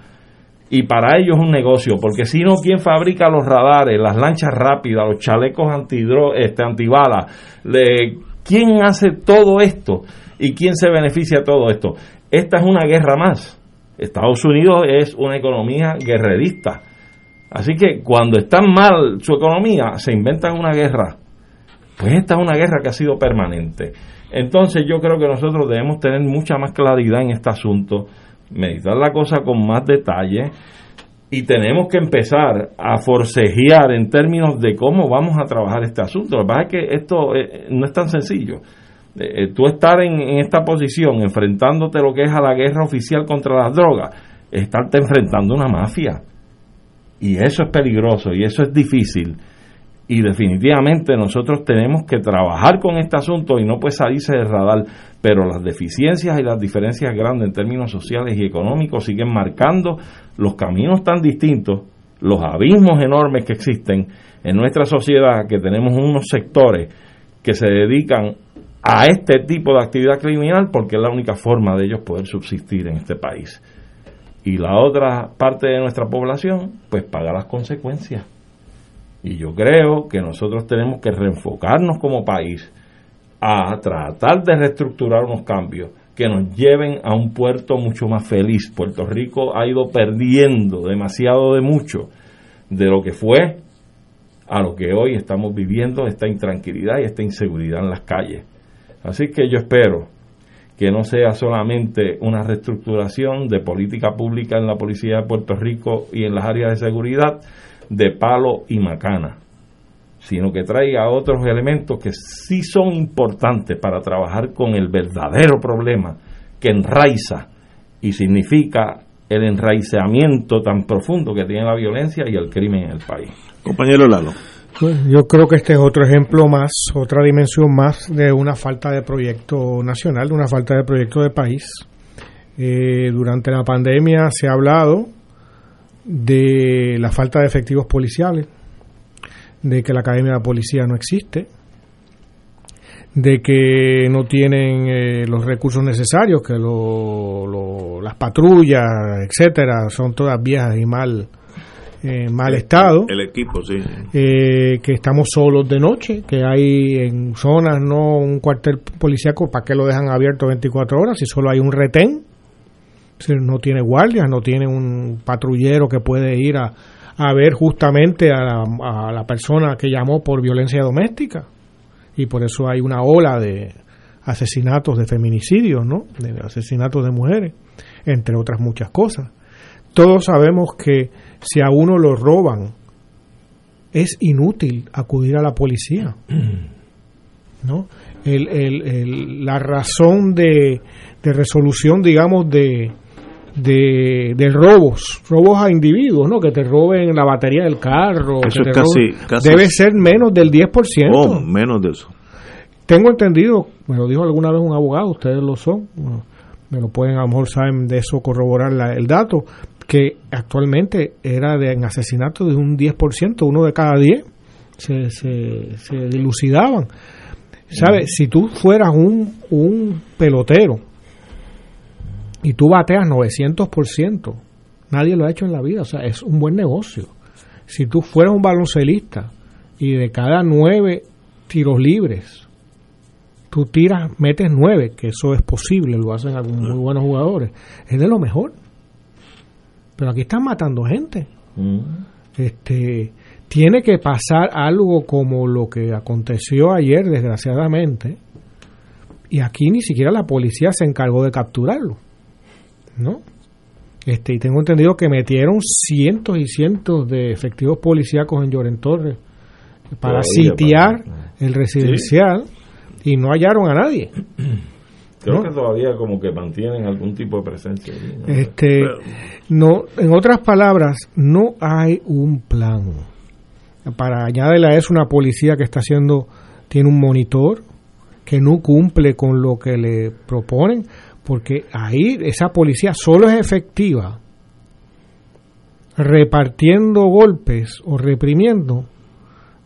Y para ellos es un negocio, porque si no, ¿quién fabrica los radares, las lanchas rápidas, los chalecos este, antibalas? ¿Quién hace todo esto? ¿Y quién se beneficia de todo esto? Esta es una guerra más. Estados Unidos es una economía guerrerista. Así que cuando está mal su economía, se inventan una guerra. Pues esta es una guerra que ha sido permanente. Entonces yo creo que nosotros debemos tener mucha más claridad en este asunto, meditar la cosa con más detalle y tenemos que empezar a forcejear en términos de cómo vamos a trabajar este asunto. Lo que pasa es que esto eh, no es tan sencillo. Eh, tú estar en, en, esta posición, enfrentándote lo que es a la guerra oficial contra las drogas, es estarte enfrentando una mafia. Y eso es peligroso y eso es difícil. Y definitivamente nosotros tenemos que trabajar con este asunto y no puede salirse del radar, pero las deficiencias y las diferencias grandes en términos sociales y económicos siguen marcando los caminos tan distintos, los abismos enormes que existen en nuestra sociedad, que tenemos unos sectores que se dedican a este tipo de actividad criminal porque es la única forma de ellos poder subsistir en este país. Y la otra parte de nuestra población, pues paga las consecuencias. Y yo creo que nosotros tenemos que reenfocarnos como país a tratar de reestructurar unos cambios que nos lleven a un puerto mucho más feliz. Puerto Rico ha ido perdiendo demasiado de mucho de lo que fue a lo que hoy estamos viviendo, esta intranquilidad y esta inseguridad en las calles. Así que yo espero que no sea solamente una reestructuración de política pública en la Policía de Puerto Rico y en las áreas de seguridad de palo y macana, sino que traiga otros elementos que sí son importantes para trabajar con el verdadero problema que enraiza y significa el enraizamiento tan profundo que tiene la violencia y el crimen en el país. Compañero Lalo. Pues yo creo que este es otro ejemplo más, otra dimensión más de una falta de proyecto nacional, de una falta de proyecto de país. Eh, durante la pandemia se ha hablado de la falta de efectivos policiales, de que la Academia de Policía no existe, de que no tienen eh, los recursos necesarios, que lo, lo, las patrullas, etcétera, son todas viejas y mal eh, mal estado. El equipo, sí. Eh, que estamos solos de noche, que hay en zonas no un cuartel policíaco, ¿para qué lo dejan abierto 24 horas si solo hay un retén? No tiene guardias, no tiene un patrullero que puede ir a, a ver justamente a la, a la persona que llamó por violencia doméstica. Y por eso hay una ola de asesinatos, de feminicidios, ¿no? De asesinatos de mujeres, entre otras muchas cosas. Todos sabemos que si a uno lo roban, es inútil acudir a la policía. ¿no? El, el, el, la razón de, de, resolución, digamos, de, de, de, robos, robos a individuos, ¿no? Que te roben la batería del carro, eso que es casi, roben, casi, debe ser menos del 10%. Oh, menos de eso. Tengo entendido, me lo dijo alguna vez un abogado, ustedes lo son, bueno, me lo pueden a lo mejor saben de eso corroborar la, el dato, que actualmente era de en asesinato de un 10%, uno de cada 10 se, se, se dilucidaban. ¿Sabes? Si tú fueras un, un pelotero y tú bateas 900%, nadie lo ha hecho en la vida, o sea, es un buen negocio. Si tú fueras un baloncelista y de cada nueve tiros libres, tú tiras, metes nueve, que eso es posible, lo hacen algunos muy buenos jugadores, es de lo mejor pero aquí están matando gente. Mm. Este tiene que pasar algo como lo que aconteció ayer, desgraciadamente, y aquí ni siquiera la policía se encargó de capturarlo, ¿no? Este, y tengo entendido que metieron cientos y cientos de efectivos policíacos en Lloren Torres para Todavía, sitiar para... el residencial ¿Sí? y no hallaron a nadie. Creo ¿no? que todavía como que mantienen algún tipo de presencia. ¿no? Este, no, en otras palabras, no hay un plan. Para añadirle a eso una policía que está haciendo, tiene un monitor que no cumple con lo que le proponen, porque ahí esa policía solo es efectiva repartiendo golpes o reprimiendo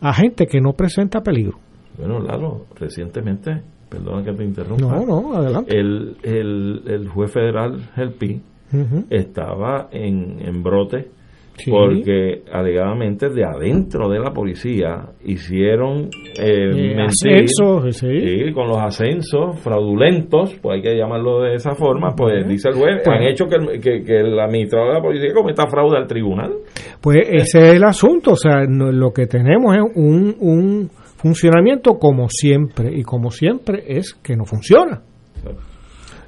a gente que no presenta peligro. Bueno, Lalo, recientemente, perdona que te interrumpa. No, no, adelante. El, el, el juez federal, Helpi, estaba en, en brote Sí. porque alegadamente de adentro de la policía hicieron eh, Eh, mentir, ascensos, sí. sí, con los ascensos fraudulentos, pues hay que llamarlo de esa forma, pues dice el juez, Pues- han hecho que el, que, que el administrador de la policía cometa fraude al tribunal. Pues ese es el asunto, o sea, no- lo que tenemos es un, un funcionamiento como siempre, y como siempre es que no funciona.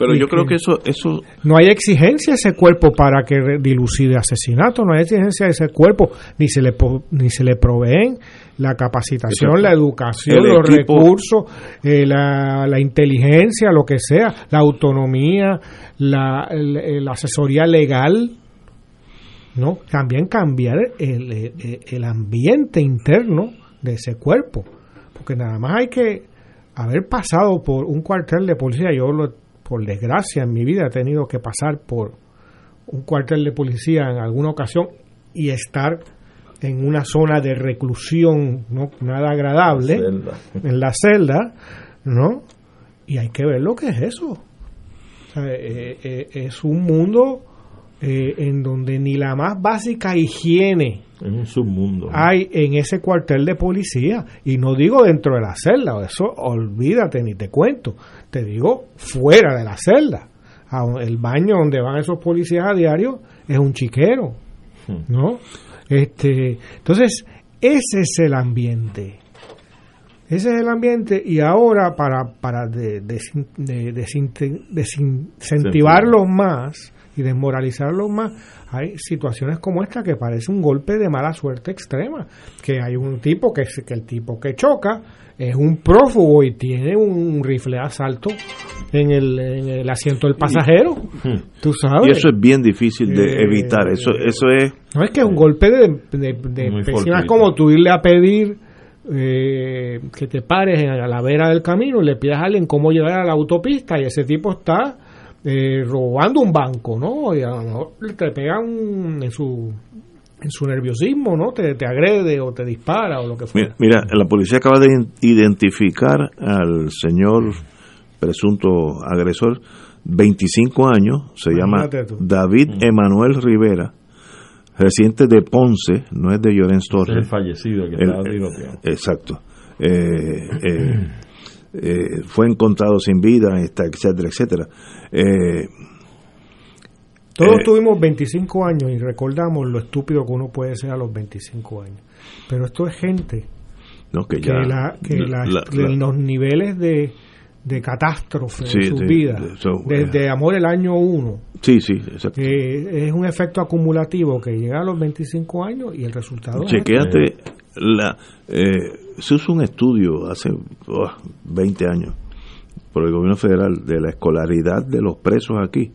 Pero yo creo que- eso, eso No hay exigencia a ese cuerpo para que dilucide asesinato, no hay exigencia a ese cuerpo, ni se le, ni se le proveen la capacitación, Exacto. la educación, El los equipo- recursos, eh, la, la inteligencia, lo que sea, la autonomía, la, la asesoría legal, ¿no? También cambiar el, el- el ambiente interno de ese cuerpo, porque nada más hay que haber pasado por un cuartel de policía, yo lo- por desgracia en mi vida he tenido que pasar por un cuartel de policía en alguna ocasión y estar en una zona de reclusión no nada agradable en la celda, ¿no? Y hay que ver lo que es eso. O sea, eh, eh, es un mundo eh, en donde ni la más básica higiene Es un submundo. ¿no? hay en ese cuartel de policía. Y no digo dentro de la celda, eso olvídate ni te cuento. Te digo fuera de la celda. El baño donde van esos policías a diario es un chiquero, ¿no? Este, entonces, ese es el ambiente. Ese es el ambiente y ahora para, para de- desin- de- desinte- desincentivarlos más y desmoralizarlos más, hay situaciones como esta que parece un golpe de mala suerte extrema, que hay un tipo que, es- que el tipo que choca es un prófugo y tiene un rifle de asalto en el, en el asiento del pasajero, tú sabes. y eso es bien difícil de Eh, evitar. Eso eso es No es que es un golpe de, de, como tú irle a pedir eh, que te pares en- a la vera del camino y le pidas a alguien cómo llegar a la autopista y ese tipo está eh, robando un banco, ¿no? Y a lo mejor te pega un- en su en su nerviosismo, ¿no? Te, te agrede o te dispara o lo que fuera. Mira, mira, la policía acaba de identificar al señor presunto agresor, 25 años, se llama tú. David Emanuel Rivera, residente de Ponce, no es de Llorens Ese es el Torres. fallecido que El- estaba tiroteado. Exacto. Eh, eh, eh, fue encontrado sin vida, etcétera, etcétera. Eh, Todos eh, tuvimos 25 años y recordamos lo estúpido que uno puede ser a los 25 años. Pero esto es gente no, que que, ya, la, que la- la- que la- los niveles de, de catástrofe Sí, en su sí, vida, eso, desde amor el año 1, sí, sí, exacto. es un efecto acumulativo que llega a los 25 años y el resultado es Chequéate, la, eh, se hizo un estudio hace oh, 20 años por el gobierno federal de la escolaridad de los presos aquí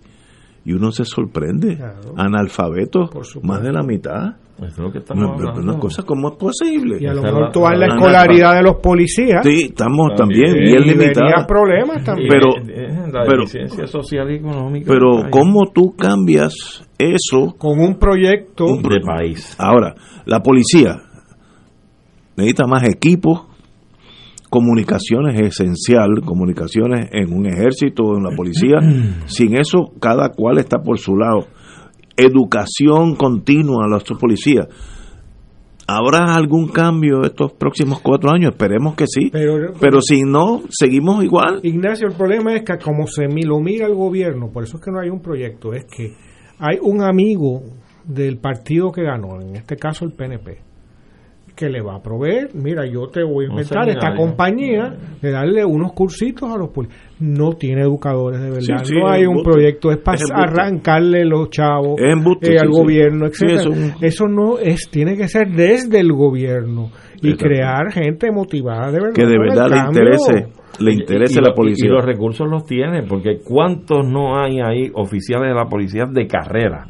y uno se sorprende. Claro. Analfabetos, más de la mitad. Es lo que estamos Una, hablando. una cosa, ¿cómo es posible? y a lo mejor es tú la- la la- escolaridad de los policías Sí, estamos también, También. bien limitados. problemas también. Pero- la pero- social y económica Pero. ¿cómo tú cambias eso? con un proyecto Un de país. Ahora, la policía necesita más equipos, comunicaciones es esencial, comunicaciones en un ejército, en la policía. Sin eso, cada cual está por su lado. Educación continua a los policías. ¿Habrá algún cambio estos próximos cuatro años? Esperemos que sí. Pero- Pero si no, seguimos igual. Ignacio, el problema es que como se lo mira el gobierno, por eso es que no hay un proyecto, es que hay un amigo del partido que ganó, en este caso el PNP, que le va a proveer, mira, yo te voy a inventar esta compañía de darle unos cursitos a los policías. No tiene educadores de verdad, Sí, sí, no hay un proyecto, es para Es arrancarle los chavos eh, al sí. gobierno, Sí, etcétera. eso Eso no es, tiene que ser desde el gobierno y Exacto. crear gente motivada de verdad. Que de verdad le interese, le interese Y- y la policía. Y, los recursos los tiene, porque ¿cuántos no hay ahí oficiales de la policía de carrera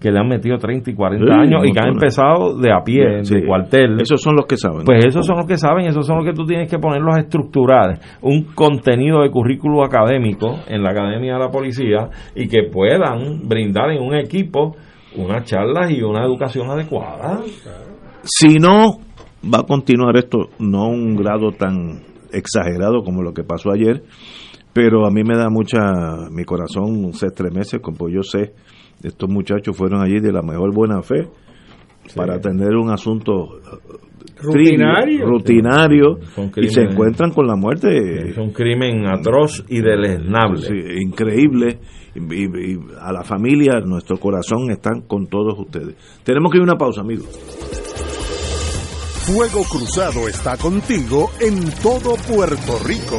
que le han metido 30 y 40 Sí, años y que han empezado de a pie, Sí. de cuartel. Esos son los que saben. Pues esos son los que saben, esos son los que tú tienes que ponerlos a estructurar un contenido de currículo académico en la Academia de la Policía y que puedan brindar en un equipo unas charlas y una educación adecuada. Si no va a continuar esto, no a un grado tan exagerado como lo que pasó ayer, pero a mí me da mucha, mi corazón se estremece, como yo sé, estos muchachos fueron allí de la mejor buena fe para atender un asunto eh, Rutinario. rutinario y se encuentran con la muerte Es un crimen atroz y deleznable. Sí, increíble. Y, y- y a la familia, nuestro corazón están con todos ustedes. Tenemos que ir a una pausa, amigos. Fuego Cruzado está contigo en todo Puerto Rico.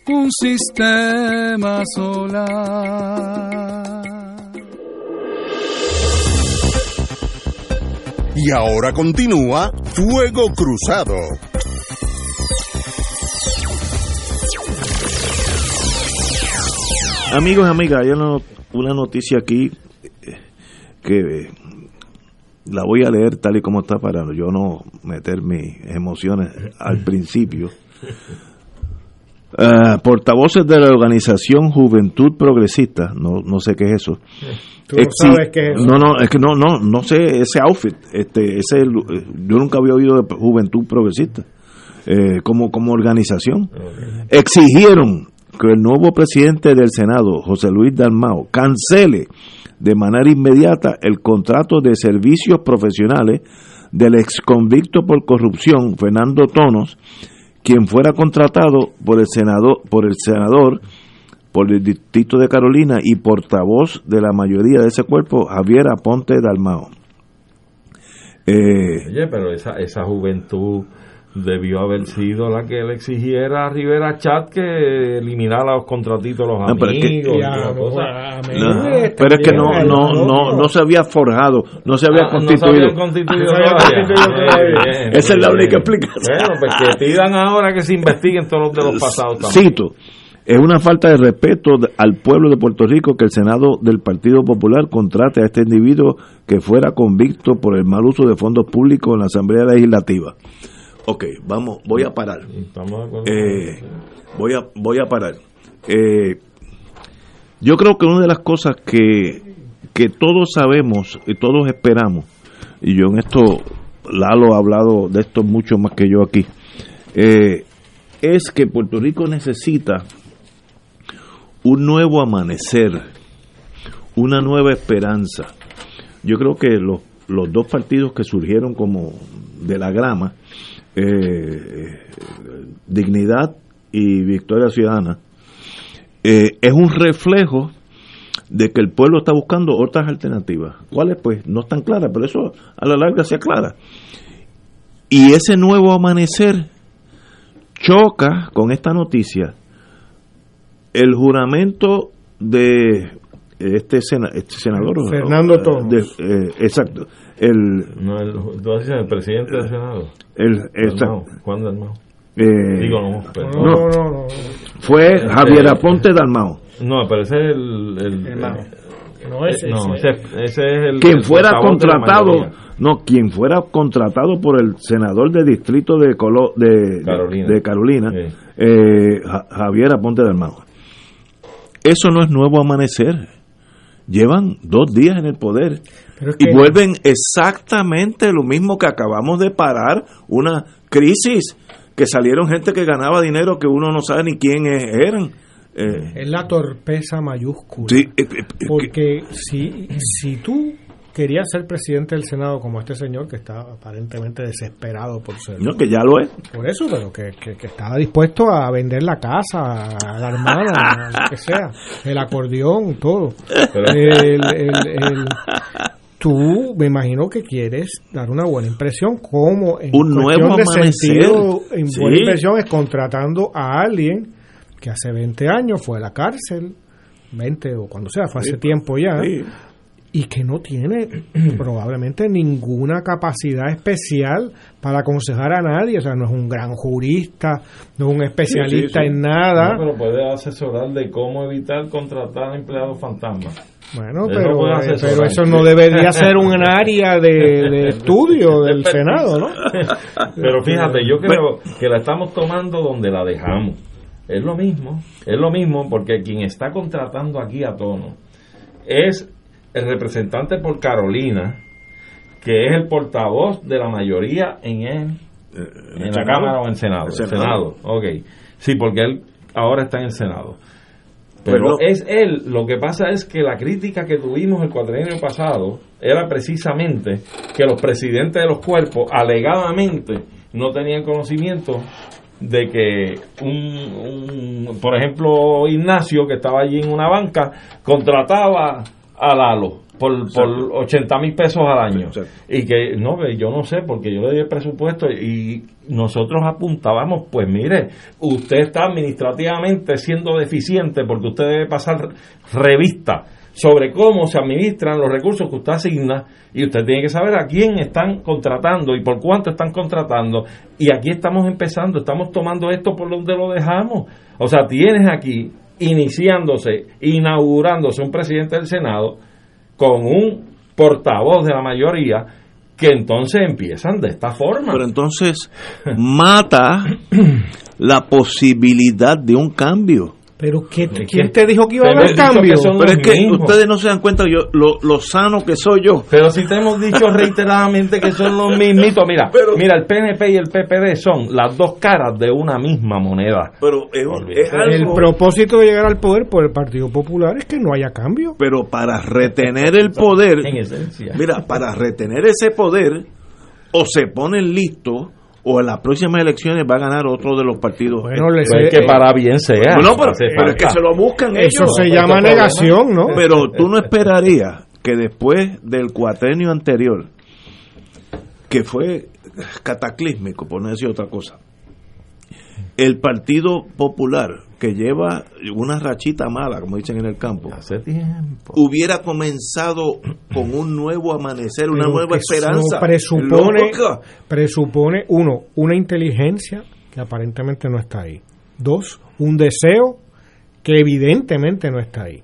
un sistema solar. Y ahora continúa Fuego Cruzado. Amigos y amigas, hay una, una noticia aquí eh, que eh, la voy a leer tal y como está para yo no meter mis emociones al principio. Ah, portavoces de la organización Juventud Progresista, no, no sé qué es eso. Tú no Exi- sabes qué es eso. No, no, es que no, no, no sé ese outfit. Este, ese, eh, yo nunca había oído de Juventud Progresista eh, como, como organización. Exigieron que el nuevo presidente del Senado, José Luis Dalmao, cancele de manera inmediata el contrato de servicios profesionales del exconvicto por corrupción, Fernando Tonos, quien fuera contratado por el senador, por el senador por el distrito de Carolina y portavoz de la mayoría de ese cuerpo, Javier Aponte Dalmao. Eh, Oye, pero esa, juventud debió haber sido la que le exigiera a Rivera Chat que eliminara los contratitos de los No, pero es que- amigos. a- no, a- pero es que no, no, no, no se había forjado, no se había Ah, no se constituido. No constituido bien, Esa es la única explicación. Bueno, pues que pidan ahora que se investiguen todos los de los pasados también. Cito, es una falta de respeto al pueblo de Puerto Rico que el Senado del Partido Popular contrate a este individuo que fuera convicto por el mal uso de fondos públicos en la Asamblea Legislativa. Ok, vamos, voy a parar. Eh, voy a voy a parar. Eh, yo creo que una de las cosas que, que todos sabemos y todos esperamos, y yo en esto, Lalo ha hablado de esto mucho más que yo aquí, eh, es que Puerto Rico necesita un nuevo amanecer, una nueva esperanza. Yo creo que los, los dos partidos que surgieron como de la grama, eh, Dignidad y Victoria Ciudadana, eh, es un reflejo de que el pueblo está buscando otras alternativas. ¿Cuáles? Pues no están claras, pero eso a la larga se aclara. Y ese nuevo amanecer choca con esta noticia. El juramento de este, sena- este senador Fernando eh, eh, exacto el No, el, tú dices el presidente del Senado. el Dalmau. exacto, Juan Dalmau. eh, Digo, no, perdón. No, no, no, no. fue Este- Javier Aponte Dalmao No, pero ese es el. el- eh, No, ese- no, ese- ese, es el. quien fuera contratado no quien fuera contratado por el senador de distrito de Colo- de Carolina. de Carolina Sí. eh, Ja- Javier Aponte Dalmao eso no es nuevo amanecer llevan dos días en el poder Pero es y vuelven exactamente lo mismo que acabamos de parar una crisis que salieron gente que ganaba dinero que uno no sabe ni quién eran Eh, Es la torpeza mayúscula. sí, eh, eh, Porque si, si tú querías ser presidente del Senado como este señor que está aparentemente desesperado por ser no, que ya lo es por eso, pero que, que, que estaba dispuesto a vender la casa, a la hermana, a lo que sea, el acordeón, todo. Pero- El- el- el- tú me imagino que quieres dar una buena impresión, como en Un nuevo de sentido, en Sí. buena impresión es contratando a alguien que hace 20 años fue a la cárcel, 20 o cuando sea, fue hace Sí. tiempo ya, Sí. y que no tiene probablemente ninguna capacidad especial para aconsejar a nadie, o sea, no es un gran jurista, no es un especialista Sí, sí, sí. en nada. No, pero puede asesorar de cómo evitar contratar empleados fantasmas. Bueno, pero, no eh, pero eso no debería ser un área de, de estudio del Senado, ¿no? Pero fíjate, yo creo que la estamos tomando donde la dejamos. Es lo mismo, es lo mismo porque quien está contratando aquí a tono es el representante por Carolina, que es el portavoz de la mayoría en, el, en la. Cámara o en Senado. El El Senado. Senado, ok. Sí, porque él ahora está en el Senado. Pero Pero- es él, lo que pasa es que la crítica que tuvimos el cuatrienio pasado era precisamente que los presidentes de los cuerpos alegadamente no tenían conocimiento de que un, un- por ejemplo Ignacio que estaba allí en una banca contrataba a Lalo por, por 80 mil pesos al año. Exacto. y que no que yo no sé porque yo le di el presupuesto y nosotros apuntábamos pues mire usted está administrativamente siendo deficiente porque usted debe pasar revista sobre cómo se administran los recursos que usted asigna y usted tiene que saber a quién están contratando y por cuánto están contratando. Y aquí estamos empezando estamos tomando esto por donde lo dejamos. O sea tienes aquí iniciándose inaugurándose un presidente del Senado con un portavoz de la mayoría que entonces empiezan de esta forma. Pero entonces mata la posibilidad de un cambio. Pero ¿qué- Es ¿quién que te dijo que iba a haber cambio? Pero es que mismos. ustedes no se dan cuenta yo lo, lo sano que soy yo. Pero si te hemos dicho reiteradamente que son los mismitos, mira, mira, el PNP y el PPD son las dos caras de una misma moneda. Pero es, Olvídate. es algo- El propósito de llegar al poder por el Partido Popular es que no haya cambio. pero para retener el poder, En esencia. mira, para retener ese poder, o se ponen listos, o en las próximas elecciones va a ganar otro de los partidos. Bueno, les- Pues que para bien sea. No, pero, pero es que se lo buscan Eso ellos. se llama este problema- negación, ¿no? Pero tú no esperarías que después del cuatrenio anterior, que fue cataclísmico, por no decir otra cosa, el Partido Popular, que lleva una rachita mala, como dicen en el campo, Hace tiempo. hubiera comenzado con un nuevo amanecer, una Pero nueva esperanza. presupone, presupone, uno, una inteligencia que aparentemente no está ahí. Dos, un deseo que evidentemente no está ahí.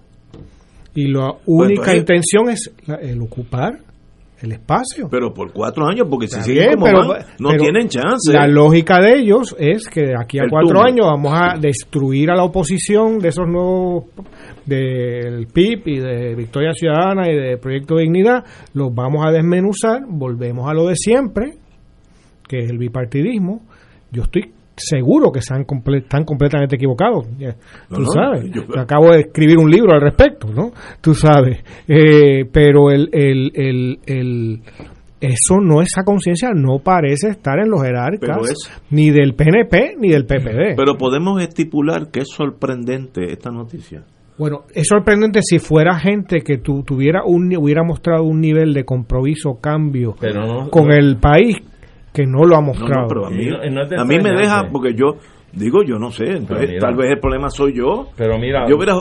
Y la única entonces- intención es el ocupar el espacio. Pero por cuatro años, porque si siguen como pero- van, no pero tienen chance. La lógica de ellos es que de aquí a El cuatro años vamos a destruir a la oposición de esos nuevos del PIB y de Victoria Ciudadana y de Proyecto Dignidad, los vamos a desmenuzar, volvemos a lo de siempre, que es el bipartidismo. Yo estoy seguro que están, comple- están completamente equivocados. Tú no, sabes, yo- Yo acabo de escribir un libro al respecto, ¿no? Tú sabes. Eh, pero el, el, el, el, eso no, esa conciencia no parece estar en los jerarcas, es- ni del PNP ni del PPD. Pero podemos estipular que es sorprendente esta noticia. Bueno, es sorprendente si fuera gente que tu, tuviera un, hubiera mostrado un nivel de compromiso, cambio Pero no- con no- el país que no lo ha mostrado. no, pero a mí, no- a me deja, porque yo digo, yo no sé, entonces, mira. tal vez el problema soy yo. Pero mira, yo hubiera,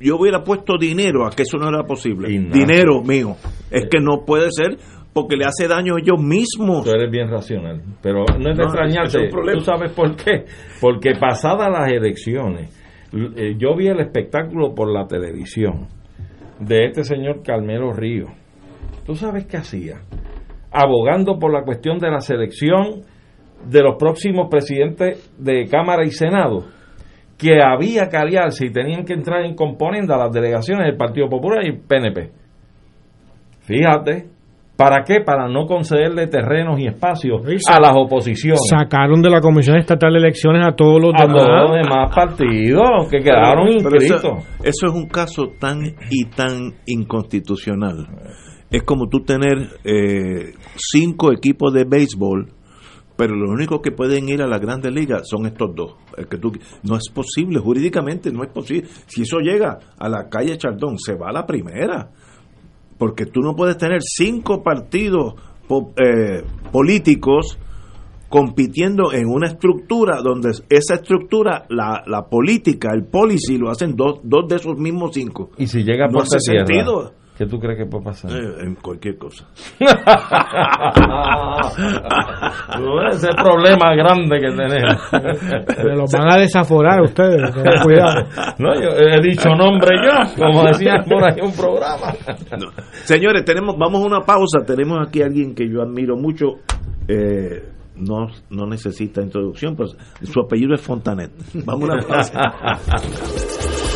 yo hubiera puesto dinero a que eso no era posible. Ignacio. Dinero mío. Es que no puede ser porque le hace daño a ellos mismos. tú eres bien racional. Pero no es de No, extrañarte. es. ¿Tú sabes por qué? Porque pasadas las elecciones, eh, yo vi el espectáculo por la televisión de este señor Carmelo Río. ¿Tú sabes qué hacía? Abogando por la cuestión de la selección de los próximos presidentes de Cámara y Senado, que había que aliarse y tenían que entrar en componenda las delegaciones del Partido Popular y PNP. Fíjate, ¿para qué? Para no concederle terrenos y espacios a las oposiciones. Sacaron de la Comisión Estatal de Elecciones a todos los a demás. todos los demás partidos que quedaron Pero- pero inscritos. Eso, eso es un caso tan y tan inconstitucional. Es como tú tener eh, cinco equipos de béisbol, pero los únicos que pueden ir a la Grandes Ligas son estos dos. El que tú, no es posible, jurídicamente no es posible. Si eso llega a la calle Chardón, se va a la primera. Porque tú no puedes tener cinco partidos eh, políticos compitiendo en una estructura donde esa estructura, la, la política, el policy, lo hacen dos, dos de esos mismos cinco. Y si llega no por hace tierra, sentido. ¿Qué tú crees que puede pasar? Eh, en cualquier cosa. Ese problema grande que tenemos. Se los van a desaforar ustedes. cuidado. No, yo he dicho nombre yo, como decían por ahí un programa. No. Señores, tenemos, vamos a una pausa. Tenemos aquí a alguien que yo admiro mucho. eh, no, no necesita introducción, pues su apellido es Fontanet. Vamos a una pausa.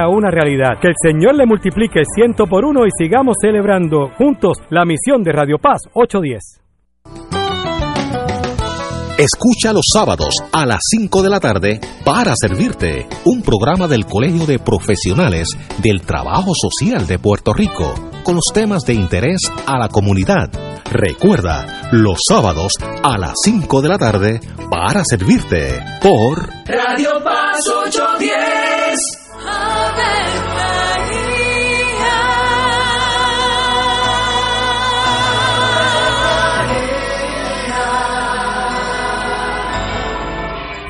una realidad. Que el Señor le multiplique el ciento por uno y sigamos celebrando juntos la misión de Radio Paz 810. Escucha los sábados a las 5 de la tarde para servirte un programa del Colegio de Profesionales del Trabajo Social de Puerto Rico con los temas de interés a la comunidad. Recuerda, los sábados a las 5 de la tarde para servirte por Radio Paz 810.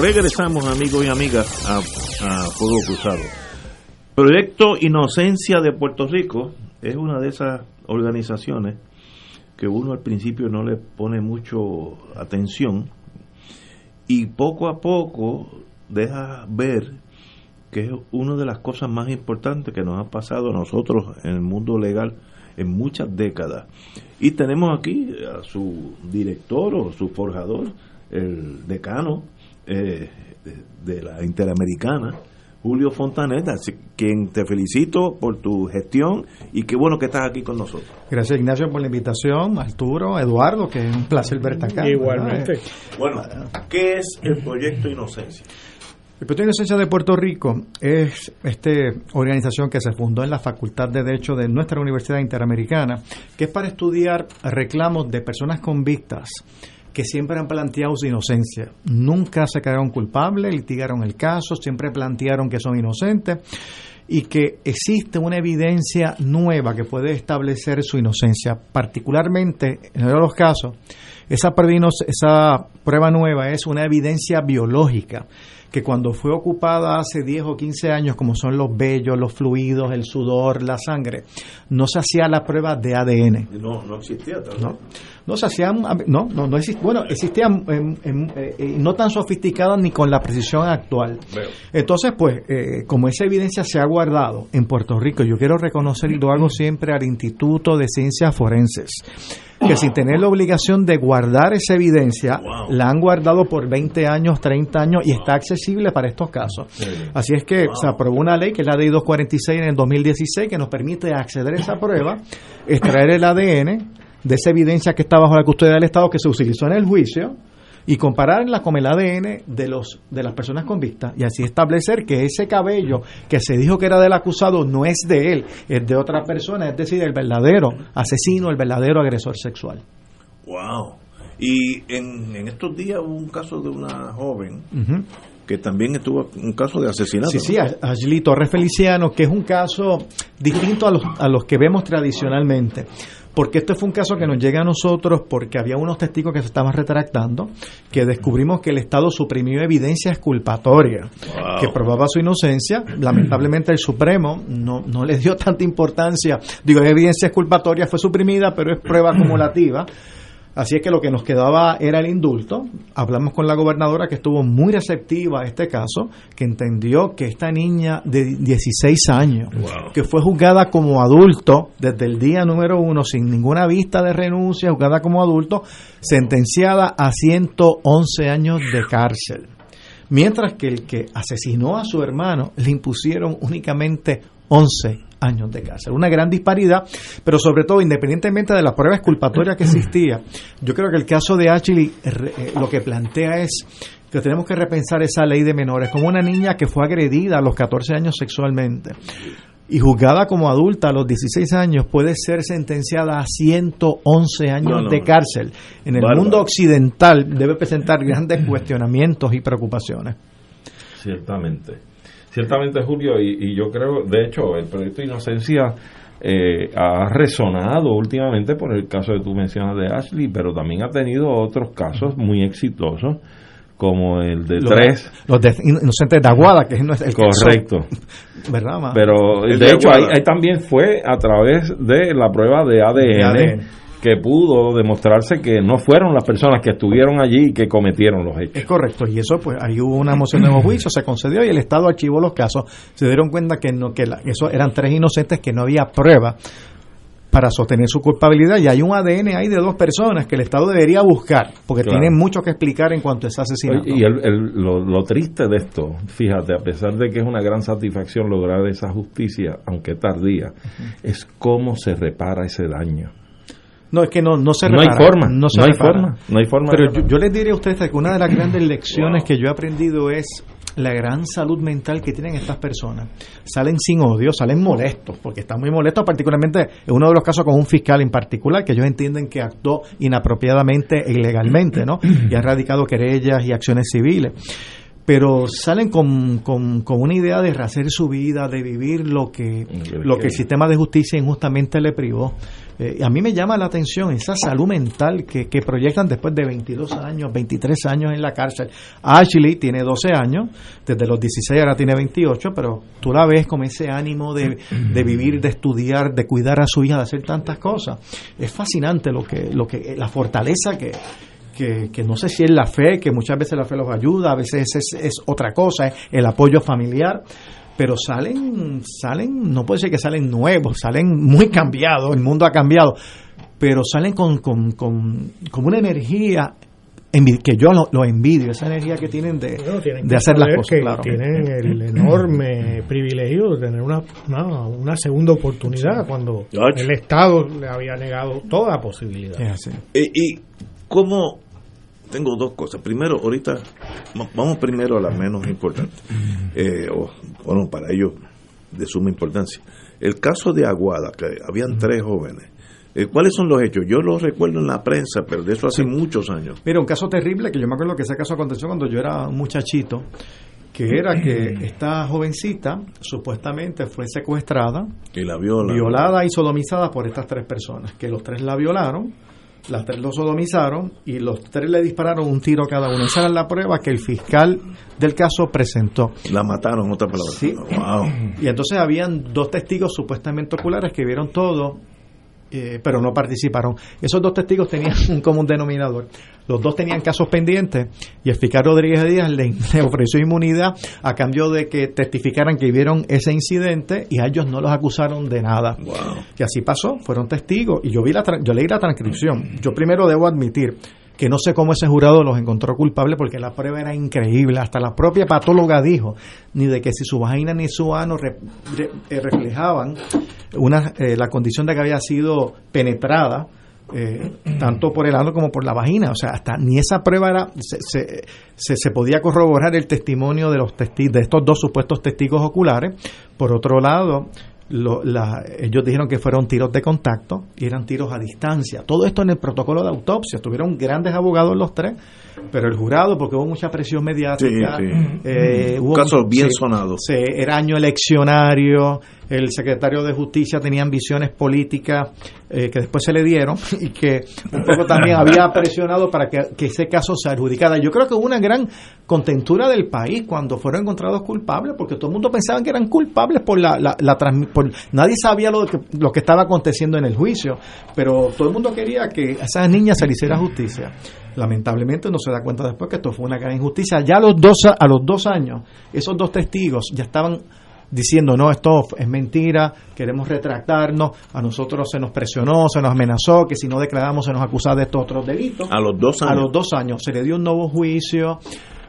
Regresamos, amigos y amigas, a, a Fuego Cruzado. Proyecto Inocencia de Puerto Rico es una de esas organizaciones que uno al principio no le pone mucho atención y poco a poco deja ver que es una de las cosas más importantes que nos ha pasado a nosotros en el mundo legal en muchas décadas. Y tenemos aquí a su director o su forjador, el decano eh, de, de la Interamericana, Julio Fontaneta, quien te felicito por tu gestión y qué bueno que estás aquí con nosotros. Gracias Ignacio por la invitación, Arturo, Eduardo, que es un placer verte acá. Igualmente. ¿verdad? Bueno, ¿qué es el proyecto Inocencia? El Proyecto de Inocencia de Puerto Rico es esta organización que se fundó en la Facultad de Derecho de nuestra Universidad Interamericana, que es para estudiar reclamos de personas convictas que siempre han planteado su inocencia. Nunca se quedaron culpables, litigaron el caso, siempre plantearon que son inocentes y que existe una evidencia nueva que puede establecer su inocencia. Particularmente, en uno de los casos, esa esa prueba nueva es una evidencia biológica que cuando fue ocupada hace 10 o 15 años, como son los vellos, los fluidos, el sudor, la sangre, no se hacía la prueba de ADN. No, no existía tal. No, no se hacían, no, no, no exist- bueno, existían eh, no tan sofisticadas ni con la precisión actual. Veo. Entonces, pues, eh, como esa evidencia se ha guardado en Puerto Rico, yo quiero reconocer y lo hago siempre al Instituto de Ciencias Forenses, que sin tener la obligación de guardar esa evidencia, la han guardado por 20 años, 30 años y está accesible para estos casos. Así es que se aprobó una ley, que es la ley 246 en el 2016, que nos permite acceder a esa prueba, extraer el ADN de esa evidencia que está bajo la custodia del Estado que se utilizó en el juicio y compararla con el ADN de los de las personas convictas y así establecer que ese cabello que se dijo que era del acusado no es de él, es de otra persona, es decir, el verdadero asesino, el verdadero agresor sexual. Wow. Y en, en estos días hubo un caso de una joven que también estuvo un caso de asesinato. Sí, sí, Ashley Torres Feliciano, que es un caso distinto a los, a los que vemos tradicionalmente. Porque este fue un caso que nos llega a nosotros porque había unos testigos que se estaban retractando, que descubrimos que el Estado suprimió evidencias culpatorias Wow. que probaba su inocencia. Lamentablemente el Supremo no, no le dio tanta importancia. Digo, la evidencia culpatoria fue suprimida, pero es prueba acumulativa. Así es que lo que nos quedaba era el indulto. Hablamos con la gobernadora que estuvo muy receptiva a este caso, que entendió que esta niña de 16 años, que fue juzgada como adulto desde el día número uno, sin ninguna vista de renuncia, juzgada como adulto, sentenciada a 111 años de cárcel. Mientras que el que asesinó a su hermano le impusieron únicamente 11 años de cárcel. Una gran disparidad, pero sobre todo, independientemente de la prueba exculpatoria que existía, yo creo que el caso de Ashley eh, lo que plantea es que tenemos que repensar esa ley de menores, como una niña que fue agredida a los 14 años sexualmente y juzgada como adulta a los 16 años puede ser sentenciada a 111 años No, no, de cárcel. En el Bárbaro. mundo occidental debe presentar grandes cuestionamientos y preocupaciones. Ciertamente. Ciertamente, Julio, y, y yo creo, de hecho, el proyecto Inocencia eh, ha resonado últimamente por el caso que tú mencionas de Ashley, pero también ha tenido otros casos muy exitosos, como el de Los- tres. Los de inocentes de Aguada, que es nuestro- el caso- Correcto. ¿Verdad, ma? Pero El de de hecho ahí, también fue a través de la prueba de ADN, De ADN. Que pudo demostrarse que no fueron las personas que estuvieron allí y que cometieron los hechos. Es correcto, y eso pues ahí hubo una moción de nuevo juicio, se concedió y el Estado archivó los casos. Se dieron cuenta que no que la- eso eran tres inocentes que no había prueba. para sostener su culpabilidad y hay un ADN ahí de dos personas que el Estado debería buscar porque Claro. tienen mucho que explicar en cuanto a ese asesinato. Y el- el- lo, lo triste de esto, fíjate, a pesar de que es una gran satisfacción lograr esa justicia, aunque tardía, es cómo se repara ese daño. No, es que no, no se No hay repara, forma, No, se no hay repara. forma, no hay forma Pero yo, les diría a ustedes que una de las grandes lecciones que yo he aprendido es la gran salud mental que tienen estas personas. Salen sin odio, salen molestos, porque están muy molestos, particularmente en uno de los casos con un fiscal en particular, que ellos entienden que actuó inapropiadamente e ilegalmente, ¿no? Y han radicado querellas y acciones civiles pero salen con, con, con una idea de rehacer su vida, de vivir lo que, lo que el sistema de justicia injustamente le privó. Eh, a mí me llama la atención esa salud mental que, que proyectan después de 22 años, 23 años en la cárcel. Ashley tiene 12 años, desde los 16 ahora tiene 28, pero tú la ves con ese ánimo de, de vivir, de estudiar, de cuidar a su hija, de hacer tantas cosas. Es fascinante lo que, lo que, la fortaleza que, que, que no sé si es la fe, que muchas veces la fe los ayuda, a veces es, es otra cosa, es el apoyo familiar, pero salen, salen, no puede ser que salen nuevos, salen muy cambiados, el mundo ha cambiado, pero salen con, con, con, con una energía que yo lo, lo envidio, esa energía que tienen de, Bueno, tienen de hacer las cosas. que claro. Tienen el enorme privilegio de tener una, una, una segunda oportunidad cuando el Estado le había negado toda posibilidad. Eh, y cómo tengo dos cosas. Primero, ahorita va- vamos primero a la menos importante. Eh, o, bueno, para ellos de suma importancia. El caso de Aguada, que habían tres jóvenes. Eh, ¿Cuáles son los hechos? Yo los recuerdo en la prensa, pero de eso hace muchos años. Mira, un caso terrible que yo me acuerdo que ese caso aconteció cuando yo era un muchachito, que era que esta jovencita supuestamente fue secuestrada, Y la viola. violada y sodomizada por estas tres personas, que los tres la violaron, las tres lo sodomizaron y los tres le dispararon un tiro cada uno. Esa era la prueba que el fiscal del caso presentó. La mataron, en otras palabras. Sí. Wow. Y entonces habían dos testigos supuestamente oculares que vieron todo, eh, pero no participaron. Esos dos testigos tenían un común denominador. Los dos tenían casos pendientes y el fiscal Rodríguez Díaz le, le ofreció inmunidad a cambio de que testificaran que vieron ese incidente y a ellos no los acusaron de nada. Y así pasó, fueron testigos y yo vi la yo leí la transcripción. Yo primero debo admitir que no sé cómo ese jurado los encontró culpables porque la prueba era increíble. Hasta la propia patóloga dijo ni de que si su vagina ni su ano re- re- eh, reflejaban una, eh, la condición de que había sido penetrada eh, tanto por el ano como por la vagina. O sea, hasta ni esa prueba era, se, se, se- se podía corroborar el testimonio de los testi- de estos dos supuestos testigos oculares. Por otro lado, lo- la- ellos dijeron que fueron tiros de contacto y eran tiros a distancia. Todo esto en el protocolo de autopsia. Tuvieron grandes abogados los tres, pero el jurado, porque hubo mucha presión mediática, Sí, sí. eh, Un hubo caso bien sonado. sí, era año eleccionario, el secretario de Justicia tenía ambiciones políticas eh, que después se le dieron y que un poco también había presionado para que, ese caso se adjudicara. Yo creo que hubo una gran contentura del país cuando fueron encontrados culpables, porque todo el mundo pensaba que eran culpables por la, la, la nadie sabía lo que, lo que estaba aconteciendo en el juicio, pero todo el mundo quería que a esas niñas se le hiciera justicia. Lamentablemente no se da cuenta después que esto fue una gran injusticia. Ya los dos, a los dos años, esos dos testigos ya estaban diciendo no, esto es mentira, queremos retractarnos, a nosotros se nos presionó, se nos amenazó, que si no declaramos se nos acusaba de estos otros delitos. A los dos A años. los dos años se le dio un nuevo juicio.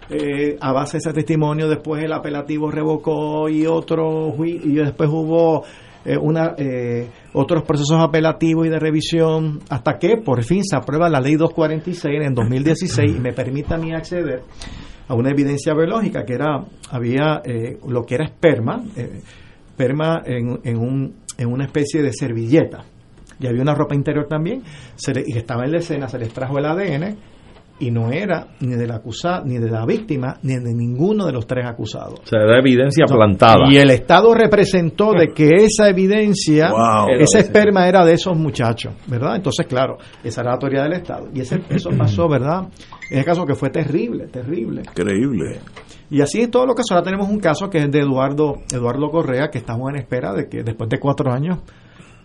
eh, a base de ese testimonio, después el apelativo revocó y otro jui- y después hubo eh, una eh, otros procesos apelativos y de revisión hasta que por fin se aprueba la ley 246 en el 2016 y me permite a mí acceder a una evidencia biológica que era había eh, lo que era esperma eh, esperma en, en, un, en una especie de servilleta. Y había una ropa interior también se le- y estaba en la escena se les trajo el ADN y no era ni de la acusada ni de la víctima ni de ninguno de los tres acusados O sea, era evidencia no. plantada. Y el Estado representó de que esa evidencia, Wow. ese esperma era de esos muchachos, ¿verdad? Entonces, claro, esa era la autoridad del Estado. Y ese, eso pasó, ¿verdad? En ese caso que fue terrible, terrible. Increíble. Y así en todos los casos. Ahora tenemos un caso que es de Eduardo, Eduardo Correa, que estamos en espera de que después de cuatro años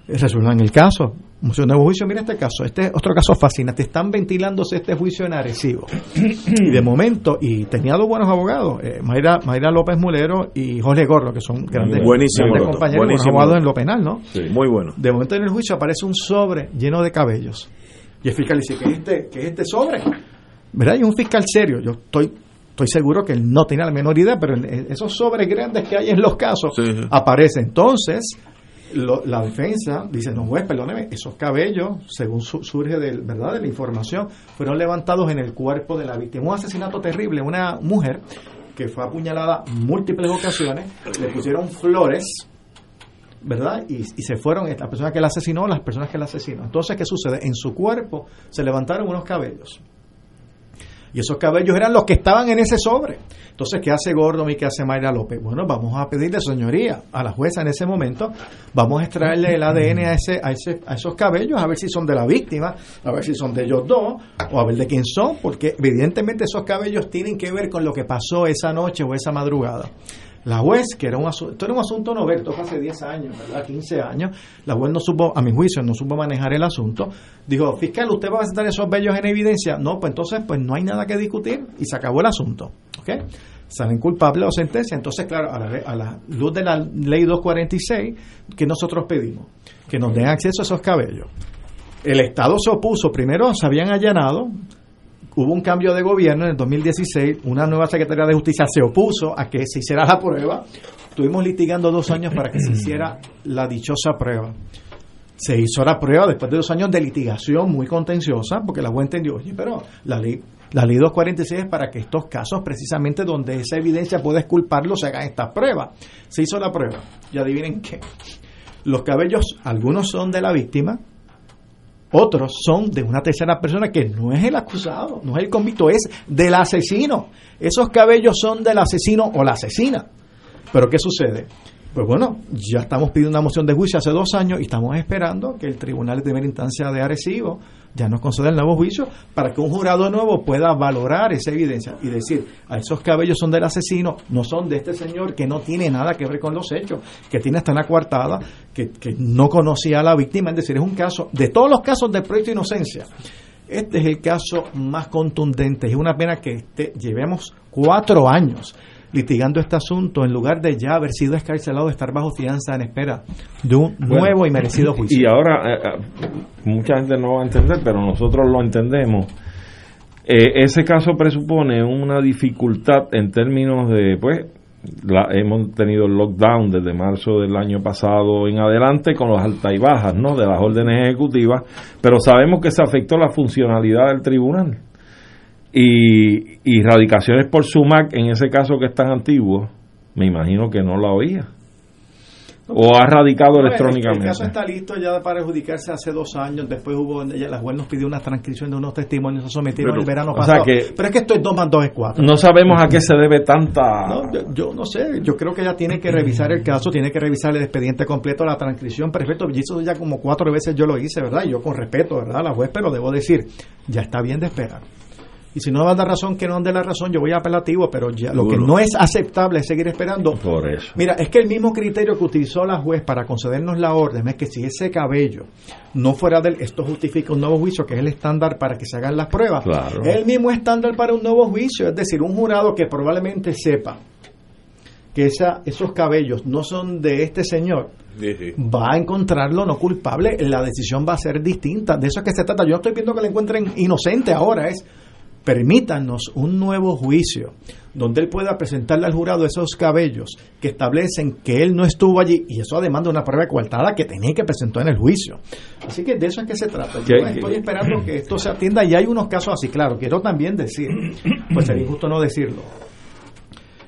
resuelvan el caso. Un nuevo juicio, mira este caso, este es otro caso fascinante. Están ventilándose este juicio en Arecibo. y de momento, y tenía dos buenos abogados, eh, Mayra, Mayra López Mulero y Jorge Gordo, que son grandes, compañeros buenos abogados en lo penal, ¿no? Sí, muy bueno. De momento en el juicio aparece un sobre lleno de cabellos. Y el fiscal dice, ¿qué es este, qué es este sobre? ¿Verdad? Y un fiscal serio. Yo estoy estoy seguro que él no tenía la menor idea, pero en esos sobres grandes que hay en los casos aparece. Entonces, lo- la defensa dice, no juez, perdóneme, esos cabellos, según su- surge del, ¿verdad? de la información, fueron levantados en el cuerpo de la víctima. Un asesinato terrible, una mujer que fue apuñalada múltiples ocasiones, le pusieron flores, ¿verdad? Y, y se fueron la persona que la asesinó, las personas que la asesinó. Entonces, ¿qué sucede? En su cuerpo se levantaron unos cabellos. Y esos cabellos eran los que estaban en ese sobre. Entonces, ¿qué hace Gordon y qué hace Mayra López? Bueno, vamos a pedirle, señoría, a la jueza en ese momento, vamos a extraerle el ADN a, ese, a, ese, a esos cabellos, a ver si son de la víctima, a ver si son de ellos dos, o a ver de quién son, porque evidentemente esos cabellos tienen que ver con lo que pasó esa noche o esa madrugada. La juez, que era un asunto, esto era un asunto novel, esto hace 10 años, ¿verdad? 15 años, la juez no supo, a mi juicio, no supo manejar el asunto. Dijo, fiscal, ¿usted va a presentar esos vellos en evidencia? No, pues entonces, pues no hay nada que discutir y se acabó el asunto. ¿Ok? Salen culpables o sentencia. Entonces, claro, a la, a la luz de la ley 246, que nosotros pedimos? Que nos den acceso a esos cabellos. El Estado se opuso, primero se habían allanado, hubo un cambio de gobierno en el 2016, una nueva Secretaría de Justicia se opuso a que se hiciera la prueba. Estuvimos litigando dos años para que se hiciera la dichosa prueba. Se hizo la prueba después de dos años de litigación muy contenciosa, porque la juez entendió, oye, pero la ley, la ley 246 es para que estos casos, precisamente donde esa evidencia puede esculparlo, se hagan estas pruebas. Se hizo la prueba. Y adivinen qué. Los cabellos, algunos son de la víctima, otros son de una tercera persona que no es el acusado, no es el convicto, es del asesino. Esos cabellos son del asesino o la asesina. Pero ¿qué sucede? Pues bueno, ya estamos pidiendo una moción de juicio hace dos años y estamos esperando que el Tribunal de Primera Instancia de Arecibo ya nos conceda el nuevo juicio para que un jurado nuevo pueda valorar esa evidencia y decir, a esos cabellos son del asesino, no son de este señor que no tiene nada que ver con los hechos, que tiene hasta una coartada, que, que no conocía a la víctima, es decir, es un caso, de todos los casos de proyecto de inocencia, este es el caso más contundente. Es una pena que este- llevemos cuatro años litigando este asunto en lugar de ya haber sido escarcelado, estar bajo fianza en espera de un Bueno, nuevo y merecido juicio. Y ahora, eh, eh, mucha gente no va a entender, pero nosotros lo entendemos. Eh, ese caso presupone una dificultad en términos de, pues, la- hemos tenido el lockdown desde marzo del año pasado en adelante con las altas y bajas, ¿no? De las órdenes ejecutivas, pero sabemos que se afectó la funcionalidad del tribunal. Y, y radicaciones por SUMAC, en ese caso que es tan antiguo, me imagino que no la oía. O ha radicado electrónicamente. El caso está listo ya para adjudicarse hace dos años. Después hubo, ya la juez nos pidió una transcripción de unos testimonios, se sometieron Pero, el verano pasado. que- Pero es que esto es dos más dos es cuatro. No sabemos a qué se debe tanta... No, yo, yo no sé, yo creo que ella tiene que revisar el caso, tiene que revisar el expediente completo, la transcripción, perfecto. Y eso ya como cuatro veces yo lo hice, ¿verdad? Y yo con respeto, ¿verdad? La juez, pero debo decir, ya está bien de esperar. Y si no va a dar razón, que no dan de la razón, yo voy a apelativo, pero ya lo que no es aceptable es seguir esperando. Por eso. Mira, es que el mismo criterio que utilizó la juez para concedernos la orden es que si ese cabello no fuera del, esto justifica un nuevo juicio, que es el estándar para que se hagan las pruebas. Claro. Es el mismo estándar para un nuevo juicio, es decir, un jurado que probablemente sepa que esa, esos cabellos no son de este señor, va a encontrarlo no culpable, la decisión va a ser distinta. De eso es que se trata. Yo no estoy pidiendo que le encuentren inocente ahora, es permítanos un nuevo juicio donde él pueda presentarle al jurado esos cabellos que establecen que él no estuvo allí y eso además de una prueba coartada que tenía que presentó en el juicio. Así que de eso es que se trata. Yo ¿Qué- estoy esperando que esto se atienda y hay unos casos así, claro, quiero también decir, pues sería injusto no decirlo.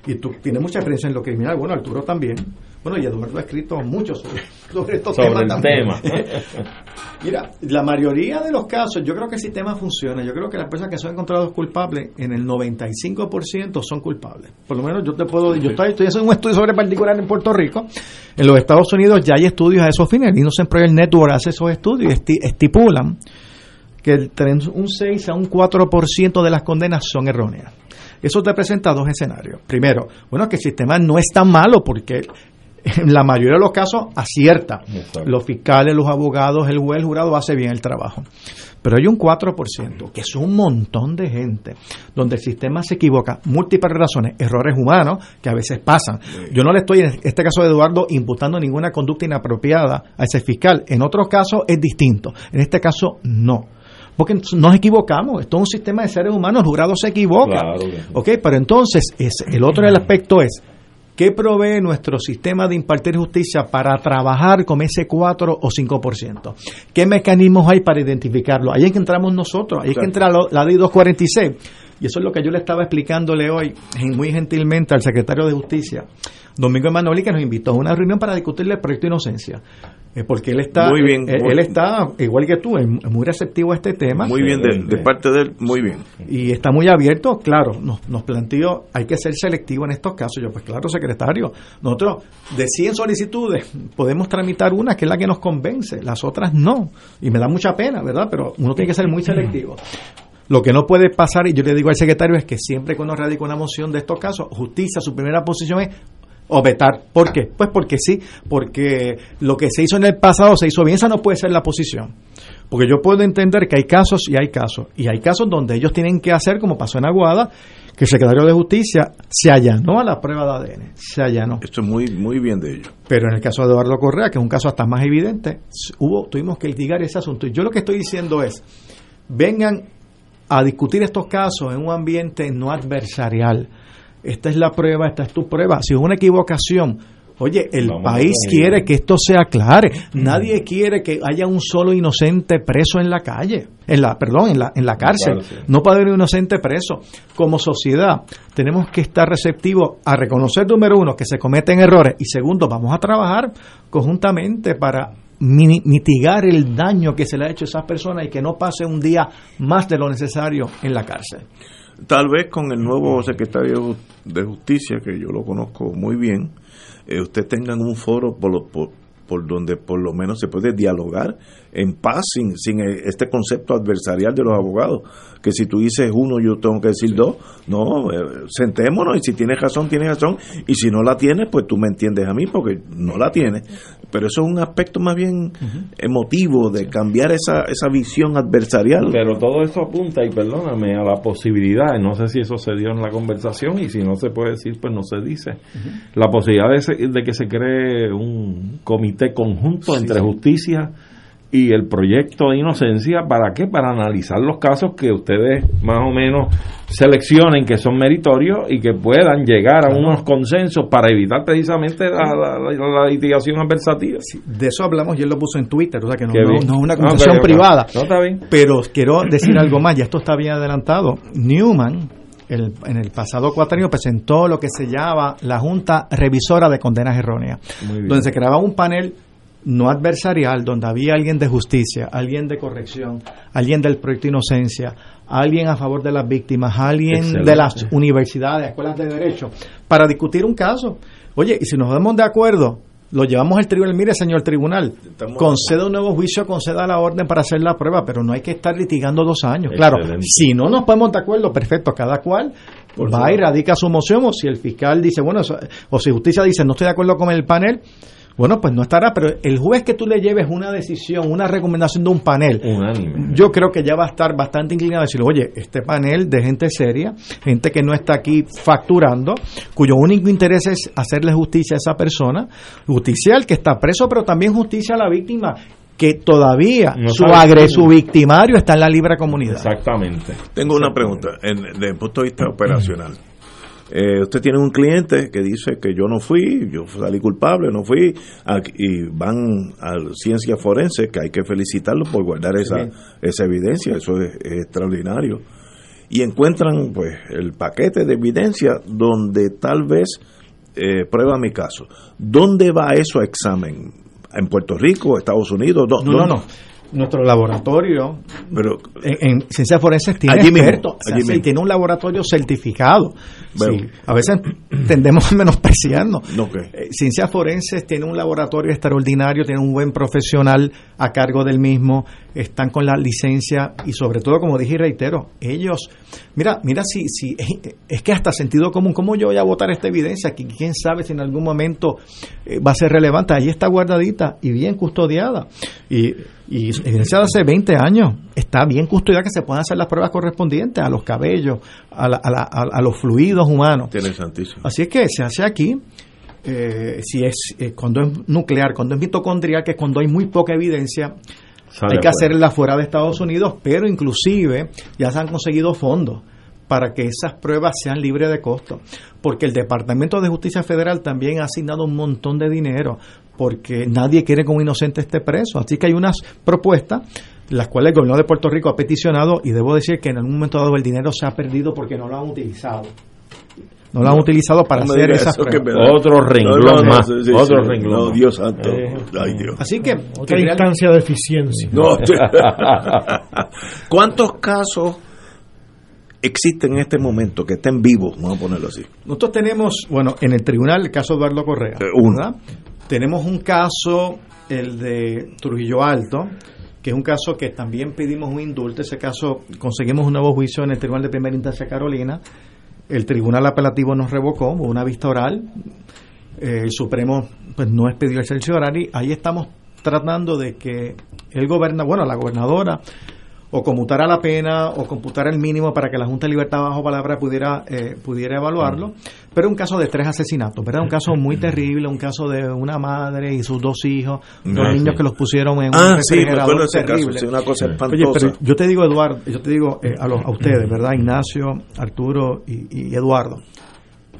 Y tú tienes mucha experiencia en lo criminal, bueno, Arturo también. Bueno, y Eduardo ha escrito mucho sobre, sobre estos Sobre temas el también. tema. Mira, la mayoría de los casos, yo creo que el sistema funciona. Yo creo que las personas que son encontrados culpables, en el 95% son culpables. Por lo menos yo te puedo yo estoy, estoy haciendo un estudio sobre particular en Puerto Rico. En los Estados Unidos ya hay estudios a esos fines. El Innocent Project Network hace esos estudios y esti- estipulan que un 6 a un 4% de las condenas son erróneas. Eso te presenta dos escenarios. Primero, bueno, que el sistema no es tan malo porque en la mayoría de los casos acierta. Los fiscales, los abogados, el juez, el jurado hace bien el trabajo. Pero hay un 4%, que es un montón de gente, donde el sistema se equivoca, múltiples razones, errores humanos que a veces pasan. Yo no le estoy, en este caso de Eduardo, imputando ninguna conducta inapropiada a ese fiscal. En otros casos es distinto. En este caso, no porque nos equivocamos. Esto es un sistema de seres humanos, el jurado se equivoca. Claro. ¿Ok? Pero entonces, es, el otro aspecto es, ¿qué provee nuestro sistema de impartir justicia para trabajar con ese 4 o 5%? ¿Qué mecanismos hay para identificarlo? Ahí es que entramos nosotros, ahí es que entra la ley 246. Y eso es lo que yo le estaba explicándole hoy, muy gentilmente, al secretario de Justicia, Domingo Emanuel, que nos invitó a una reunión para discutirle el proyecto de inocencia. Eh, porque él está, Muy bien, él, muy- él está, igual que tú, muy receptivo a este tema. Muy bien, de, de parte de él, muy bien. Y está muy abierto, claro, nos, nos planteó, hay que ser selectivo en estos casos. Yo, pues claro, secretario, nosotros de 100 solicitudes podemos tramitar una que es la que nos convence, las otras no. Y me da mucha pena, ¿verdad? Pero uno tiene que ser muy selectivo. Lo que no puede pasar, y yo le digo al secretario, es que siempre que uno radica una moción de estos casos, justicia, su primera posición es o vetar. ¿Por qué? Pues porque sí, porque lo que se hizo en el pasado se hizo bien, esa no puede ser la posición. Porque yo puedo entender que hay casos y hay casos. Y hay casos donde ellos tienen que hacer, como pasó en Aguada, que el secretario de Justicia se allanó a la prueba de ADN. Se allanó. Esto es muy, muy bien de ellos. Pero en el caso de Eduardo Correa, que es un caso hasta más evidente, hubo, tuvimos que litigar ese asunto. Y yo lo que estoy diciendo es, vengan a discutir estos casos en un ambiente no adversarial. Esta es la prueba, esta es tu prueba. Si es una equivocación, oye, el Vamos país quiere que esto se aclare. Nadie quiere que haya un solo inocente preso en la calle, en la, perdón, en la, en la cárcel. No puede haber un inocente preso. Como sociedad, tenemos que estar receptivos a reconocer, número uno, que se cometen errores y segundo, vamos a trabajar conjuntamente para mitigar el daño que se le ha hecho a esas personas y que no pase un día más de lo necesario en la cárcel. Tal vez con el nuevo secretario de Justicia, que yo lo conozco muy bien, eh, usted tengan un foro por, lo- por, por donde por lo menos se puede dialogar en paz, sin, sin eh, este concepto adversarial de los abogados, que si tú dices uno, yo tengo que decir dos. No, eh, sentémonos y si tienes razón, tienes razón, y si no la tienes, pues tú me entiendes a mí porque no la tienes. Pero eso es un aspecto más bien emotivo de cambiar esa, esa visión adversarial. Pero todo eso apunta, y perdóname, a la posibilidad, no sé si eso se dio en la conversación, y si no se puede decir, pues no se dice, la posibilidad de, de que se cree un comité conjunto Sí, entre sí. justicia y el proyecto de inocencia, ¿para qué? Para analizar los casos que ustedes más o menos seleccionen que son meritorios y que puedan llegar a unos consensos para evitar precisamente la, la- la- la litigación adversativa. De eso hablamos y él lo puso en Twitter, o sea que no, es una No, conversación pero- privada. está. Pero quiero decir algo más, ya esto está bien adelantado. Newman, el- en el pasado cuatrenio, presentó lo que se llama la Junta Revisora de Condenas Erróneas, donde se creaba un panel no adversarial, donde había alguien de justicia, alguien de corrección, alguien del proyecto Inocencia, alguien a favor de las víctimas, alguien Excelente. de las universidades, escuelas de derecho, para discutir un caso. Oye, y si nos vemos de acuerdo, lo llevamos al tribunal, mire señor tribunal, conceda un nuevo juicio, conceda la orden para hacer la prueba, pero no hay que estar litigando dos años. Claro, si no nos ponemos de acuerdo, perfecto, cada cual Por va y radica su moción, o si el fiscal dice, bueno, o si justicia dice, no estoy de acuerdo con el panel, bueno, pues no estará, pero el juez que tú le lleves una decisión, una recomendación de un panel, Unánime. yo creo que ya va a estar bastante inclinado a decirle, oye, este panel de gente seria, gente que no está aquí facturando, cuyo único interés es hacerle justicia a esa persona, justicia al que está preso, pero también justicia a la víctima, que todavía No su sabe agre, cómo. su victimario está en la libre comunidad. Exactamente. Tengo una pregunta, en, desde el punto de vista operacional. Eh, usted tiene un cliente que dice que yo no fui, yo salí culpable, no fui, y van a ciencia forense, que hay que felicitarlo por guardar esa, esa evidencia, eso es, es extraordinario. Y encuentran pues el paquete de evidencia donde tal vez eh, prueba mi caso. ¿Dónde va eso a examen? ¿En Puerto Rico, Estados Unidos? ¿Dó- No, no, no. Nuestro laboratorio Pero, en, en ciencias forenses tiene expertos, o sea, sí, tiene un laboratorio certificado. Sí, a veces tendemos a menospreciarnos. No, ¿qué? Eh, Ciencias Forenses tiene un laboratorio extraordinario, tiene un buen profesional a cargo del mismo, están con la licencia y sobre todo, como dije y reitero, ellos, mira, mira si, si es que hasta sentido común, ¿cómo yo voy a votar esta evidencia? Que quién sabe si en algún momento eh, va a ser relevante. Ahí está guardadita y bien custodiada. Y, y evidencia de hace 20 años está bien custodiada que se puedan hacer las pruebas correspondientes a los cabellos, a, la- a la- a- a los fluidos humanos. Interesantísimo. Así es que se hace aquí, eh, si es eh, cuando es nuclear, cuando es mitocondrial, que es cuando hay muy poca evidencia, Sale hay que afuera. hacerla fuera de Estados Unidos, pero inclusive ya se han conseguido fondos para que esas pruebas sean libres de costo, porque el Departamento de Justicia Federal también ha asignado un montón de dinero, porque nadie quiere que un inocente esté preso, así que hay unas propuestas las cuales el gobierno de Puerto Rico ha peticionado y debo decir que en algún momento dado el dinero se ha perdido porque no lo han utilizado. No lo han utilizado para No hacer esas pruebas. Otro renglón más, sí, sí, otro sí. renglón. Dios santo. Eh. Ay, Dios. Así que, Otra que real- instancia de eficiencia. No. ¿Cuántos casos existen en este momento que estén vivos? Vamos a ponerlo así. Nosotros tenemos, bueno, en el tribunal el caso Eduardo Correa, Eh, uno. Tenemos un caso, el de Trujillo Alto, que es un caso que también pedimos un indulto. Ese caso conseguimos un nuevo juicio en el Tribunal de Primera Instancia Carolina. El Tribunal Apelativo nos revocó, hubo una vista oral. Eh, el Supremo pues no expidió el y ahí estamos tratando de que el gobernador, bueno, la gobernadora o conmutara la pena o computara el mínimo para que la Junta de Libertad bajo palabra pudiera eh, pudiera evaluarlo, pero un caso de tres asesinatos, ¿verdad? Un caso muy terrible, un caso de una madre y sus dos hijos, dos Ah, niños sí. que los pusieron en Ah, un refrigerador caso, terrible. sí, una cosa Oye, pero yo te digo Eduardo, yo te digo eh, a, los, a ustedes, ¿verdad? Ignacio, Arturo y, y Eduardo.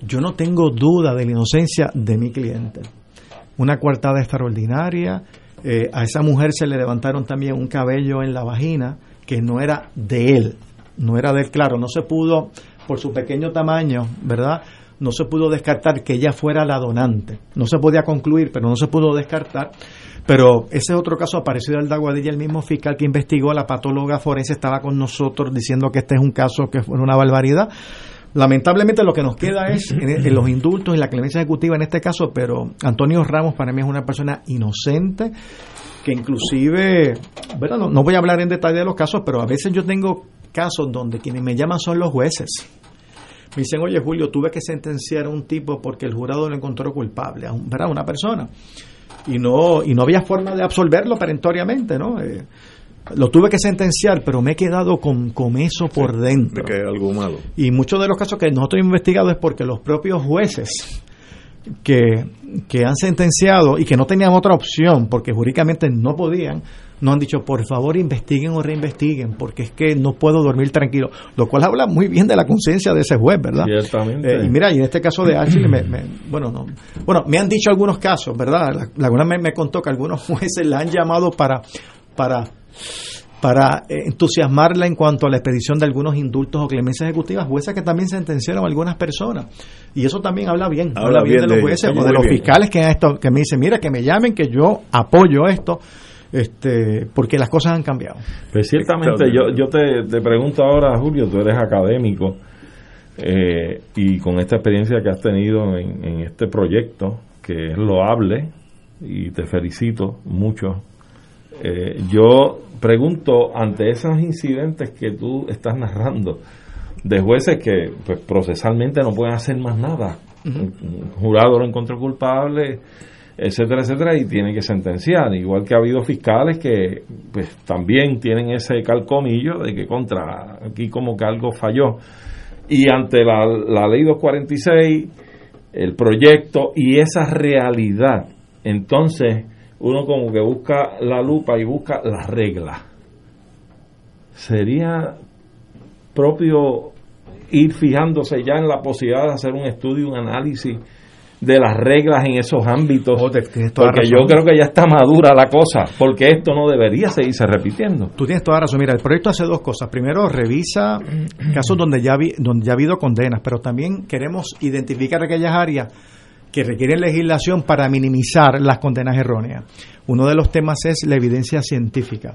Yo no tengo duda de la inocencia de mi cliente. Una coartada extraordinaria. eh, a esa mujer se le levantaron también un cabello en la vagina que no era de él. No era de él, claro. No se pudo, por su pequeño tamaño, ¿verdad? No se pudo descartar que ella fuera la donante. No se podía concluir, pero no se pudo descartar. Pero ese es otro caso parecido al de Aguadilla, el mismo fiscal que investigó, la patóloga forense estaba con nosotros diciendo que este es un caso que fue una barbaridad. Lamentablemente lo que nos queda es en, en los indultos y la clemencia ejecutiva en este caso, pero Antonio Ramos para mí es una persona inocente que inclusive, bueno, no, no voy a hablar en detalle de los casos, pero a veces yo tengo casos donde quienes me llaman son los jueces. Me dicen, oye Julio, tuve que sentenciar a un tipo porque el jurado lo encontró culpable, a un- ¿verdad? Una persona. Y no, y no había forma de absolverlo perentoriamente, ¿no? Eh, lo tuve que sentenciar, pero me he quedado con, con eso por dentro. De que hay algo malo. Y muchos de los casos que nosotros hemos investigado es porque los propios jueces que, que han sentenciado y que no tenían otra opción, porque jurídicamente no podían, no han dicho, por favor, investiguen o reinvestiguen, porque es que no puedo dormir tranquilo. Lo cual habla muy bien de la conciencia de ese juez, ¿verdad? Ciertamente. Eh, y mira, y en este caso de Ashley, me, me- bueno, no, bueno, me han dicho algunos casos, ¿verdad? La, la me, me contó que algunos jueces la han llamado para, para, para eh, entusiasmarla en cuanto a la expedición de algunos indultos o clemencias ejecutivas, jueces que también sentenciaron a algunas personas. Y eso también habla bien, habla, Habla bien, bien de los jueces o de los bien. fiscales que, estado- que me dicen, mira, que me llamen, que yo apoyo esto, este, porque las cosas han cambiado. Pues ciertamente, yo, yo te, te pregunto ahora, Julio, tú eres académico eh, y con esta experiencia que has tenido en, en este proyecto, que es loable, y te felicito mucho, eh, yo pregunto ante esos incidentes que tú estás narrando, de jueces que pues, procesalmente no pueden hacer más nada, un jurado lo encontró culpable, etcétera, etcétera, y tiene que sentenciar. Igual que ha habido fiscales que pues también tienen ese calcomillo de que contra, aquí como que algo falló. Y ante la, la ley 246, el proyecto y esa realidad, entonces uno como que busca la lupa y busca las reglas. Sería propio ir fijándose ya en la posibilidad de hacer un estudio, un análisis de las reglas en esos ámbitos, toda porque yo creo que ya está madura la cosa, porque esto no debería seguirse repitiendo. Tú tienes toda razón. Mira, el proyecto hace dos cosas. Primero, revisa casos donde ya, vi- donde ya ha habido condenas, pero también queremos identificar aquellas áreas que requieren legislación para minimizar las condenas erróneas. Uno de los temas es la evidencia científica,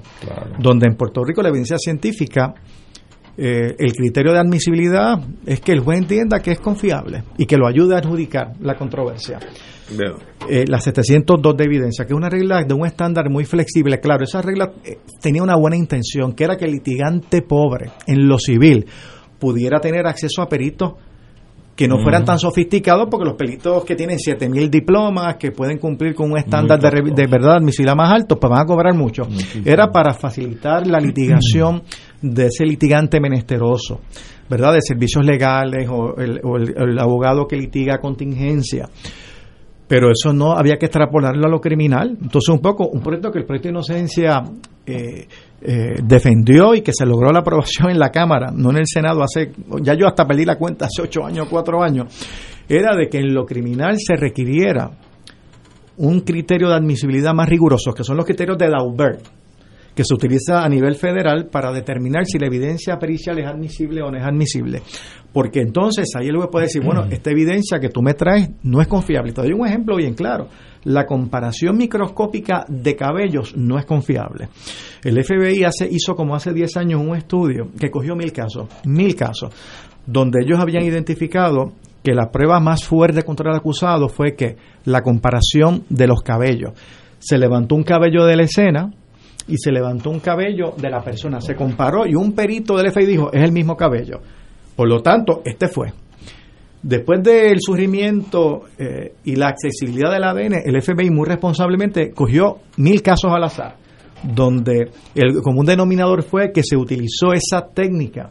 donde en Puerto Rico la evidencia científica eh, el criterio de admisibilidad es que el juez entienda que es confiable y que lo ayude a adjudicar la controversia. Eh, la 702 de evidencia, que es una regla de un estándar muy flexible. Claro, esa regla eh, tenía una buena intención, que era que el litigante pobre en lo civil pudiera tener acceso a peritos que no fueran Mm. tan sofisticados, porque los peritos que tienen 7000 diplomas, que pueden cumplir con un estándar de, de verdad admisibilidad más alto, pues van a cobrar mucho. Era para facilitar la litigación de ese litigante menesteroso, ¿verdad? De servicios legales o el, o el- el abogado que litiga contingencia. Pero eso no había que extrapolarlo a lo criminal. Entonces, un poco, un proyecto que el proyecto de inocencia eh, eh, defendió y que se logró la aprobación en la Cámara, no en el Senado, hace, ya yo hasta perdí la cuenta, hace ocho años, cuatro años, era de que en lo criminal se requiriera un criterio de admisibilidad más riguroso, que son los criterios de Daubert, que se utiliza a nivel federal para determinar si la evidencia pericial es admisible o no es admisible. Porque entonces ahí el juez puede decir, bueno, esta evidencia que tú me traes no es confiable. Te doy un ejemplo bien claro. La comparación microscópica de cabellos no es confiable. El FBI hace, hizo como hace 10 años un estudio que cogió mil casos, mil casos, donde ellos habían identificado que la prueba más fuerte contra el acusado fue que la comparación de los cabellos. Se levantó un cabello de la escena, y se levantó un cabello de la persona, se comparó y un perito del FBI dijo, es el mismo cabello. Por lo tanto, este fue. Después del surgimiento eh, y la accesibilidad del ADN, el FBI muy responsablemente cogió mil casos al azar, donde el común denominador fue que se utilizó esa técnica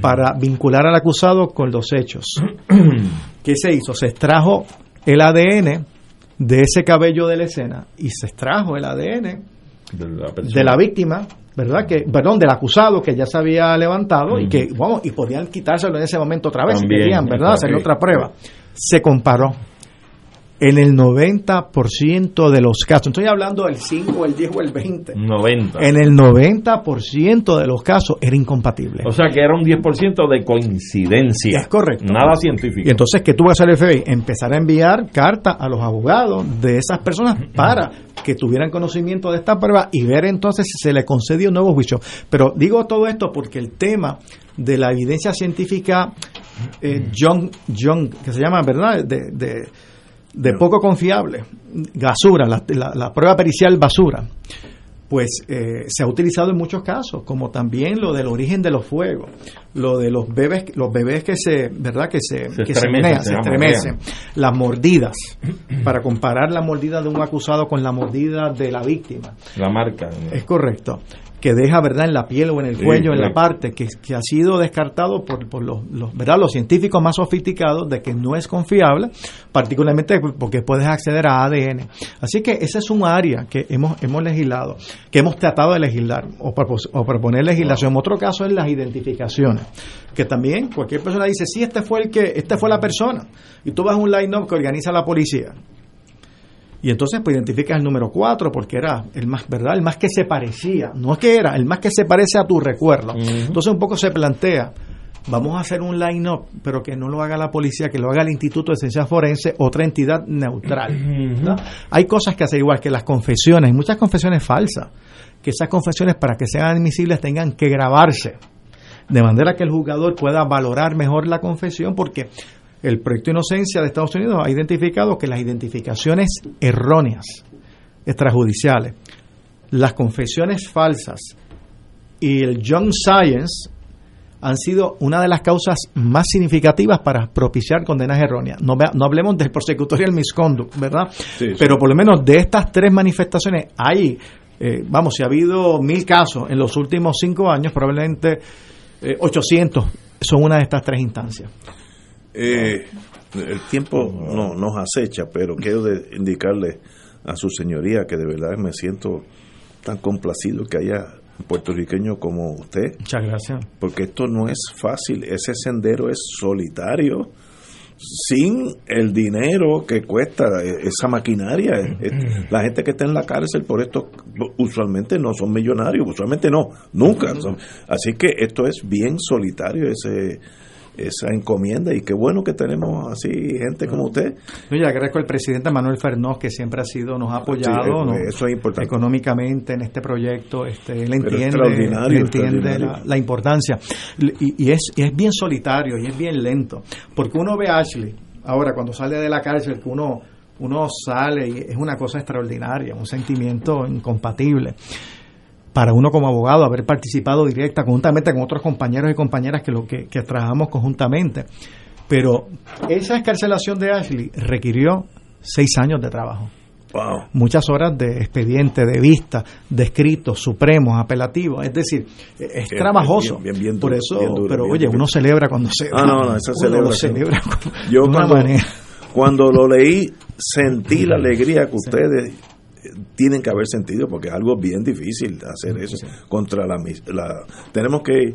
para vincular al acusado con los hechos. ¿Qué se hizo? Se extrajo el ADN de ese cabello de la escena y se extrajo el ADN de la, de la víctima, ¿verdad? Que, perdón, del acusado que ya se había levantado y que, vamos, y podían quitárselo en ese momento otra vez También, si querían, ¿verdad? Hacer otra prueba. Se comparó. En el 90% de los casos, estoy hablando del 5, el 10 o el 20, 90. en el 90% de los casos era incompatible. O sea que era un 10% de coincidencia. Es correcto. Nada científico. Y entonces, ¿qué tuvo que hacer el FBI? Empezar a enviar cartas a los abogados de esas personas para que tuvieran conocimiento de esta prueba y ver entonces si se le concedió un nuevo juicio. Pero digo todo esto porque el tema de la evidencia científica eh, Young, Young, que se llama, ¿verdad?, de, de, de poco confiable, basura, la, la- la prueba pericial basura, pues eh, se ha utilizado en muchos casos, como también lo del origen de los fuegos, lo de los bebés, los bebés que se, ¿verdad? Que se, Se que se estremecen, las mordidas, para comparar la mordida de un acusado con la mordida de la víctima. La marca. Es correcto. Que deja, ¿verdad?, en la piel o en el Sí, cuello, en la parte, que, que ha sido descartado por, por los, los, ¿verdad? los científicos más sofisticados de que no es confiable, particularmente porque puedes acceder a ADN. Así que ese es un área que hemos, hemos legislado, que hemos tratado de legislar o, propos- o proponer legislación. Otro caso es las identificaciones, que también cualquier persona dice, sí, este fue el que, esta fue la persona. Y tú vas a un line-up que organiza la policía. Y entonces pues identificas el número 4 porque era el más, ¿verdad? El más que se parecía. No es que era, el más que se parece a tu recuerdo. Entonces un poco se plantea, vamos a hacer un line-up, pero que no lo haga la policía, que lo haga el Instituto de Ciencias Forense, otra entidad neutral. ¿no? Hay cosas que hacer igual que las confesiones, hay muchas confesiones falsas, que esas confesiones para que sean admisibles tengan que grabarse, de manera que el jugador pueda valorar mejor la confesión, porque el proyecto de inocencia de Estados Unidos ha identificado que las identificaciones erróneas, extrajudiciales, las confesiones falsas y el Young Science han sido una de las causas más significativas para propiciar condenas erróneas. No, no hablemos del prosecutorial misconduct, ¿verdad? Sí, sí. Pero por lo menos de estas tres manifestaciones hay, eh, vamos, si ha habido mil casos en los últimos cinco años, probablemente eh, 800 son una de estas tres instancias. Eh, el tiempo no, nos acecha, pero quiero de- indicarle a su señoría que de verdad me siento tan complacido que haya puertorriqueño como usted. Muchas gracias. Porque esto no es fácil, ese sendero es solitario, sin el dinero que cuesta eh, esa maquinaria. La gente que está en la cárcel por esto usualmente no son millonarios, usualmente no, nunca. Así que esto es bien solitario ese esa encomienda y qué bueno que tenemos así gente como usted. Yo le agradezco al presidente Manuel Fernós que siempre ha sido, nos ha apoyado Sí, eso es importante. económicamente en este proyecto, este, él entiende, extraordinario, él entiende extraordinario. la, la importancia y, y es, y es bien solitario y es bien lento, porque uno ve a Ashley ahora cuando sale de la cárcel que uno uno sale y es una cosa extraordinaria, un sentimiento incompatible para uno como abogado haber participado directa conjuntamente con otros compañeros y compañeras que lo que, que trabajamos conjuntamente. Pero esa escarcelación de Ashley requirió seis años de trabajo. Wow. Muchas horas de expediente, de vista, de escritos supremos, apelativos. Es decir, es Bien, trabajoso. bien, bien, bien Por eso, duro, pero oye, uno celebra cuando se Ah, no, no, eso uno celebra. Yo de una cuando, manera. cuando lo leí sentí la alegría que ustedes tienen que haber sentido porque es algo bien difícil hacer eso contra la, la tenemos que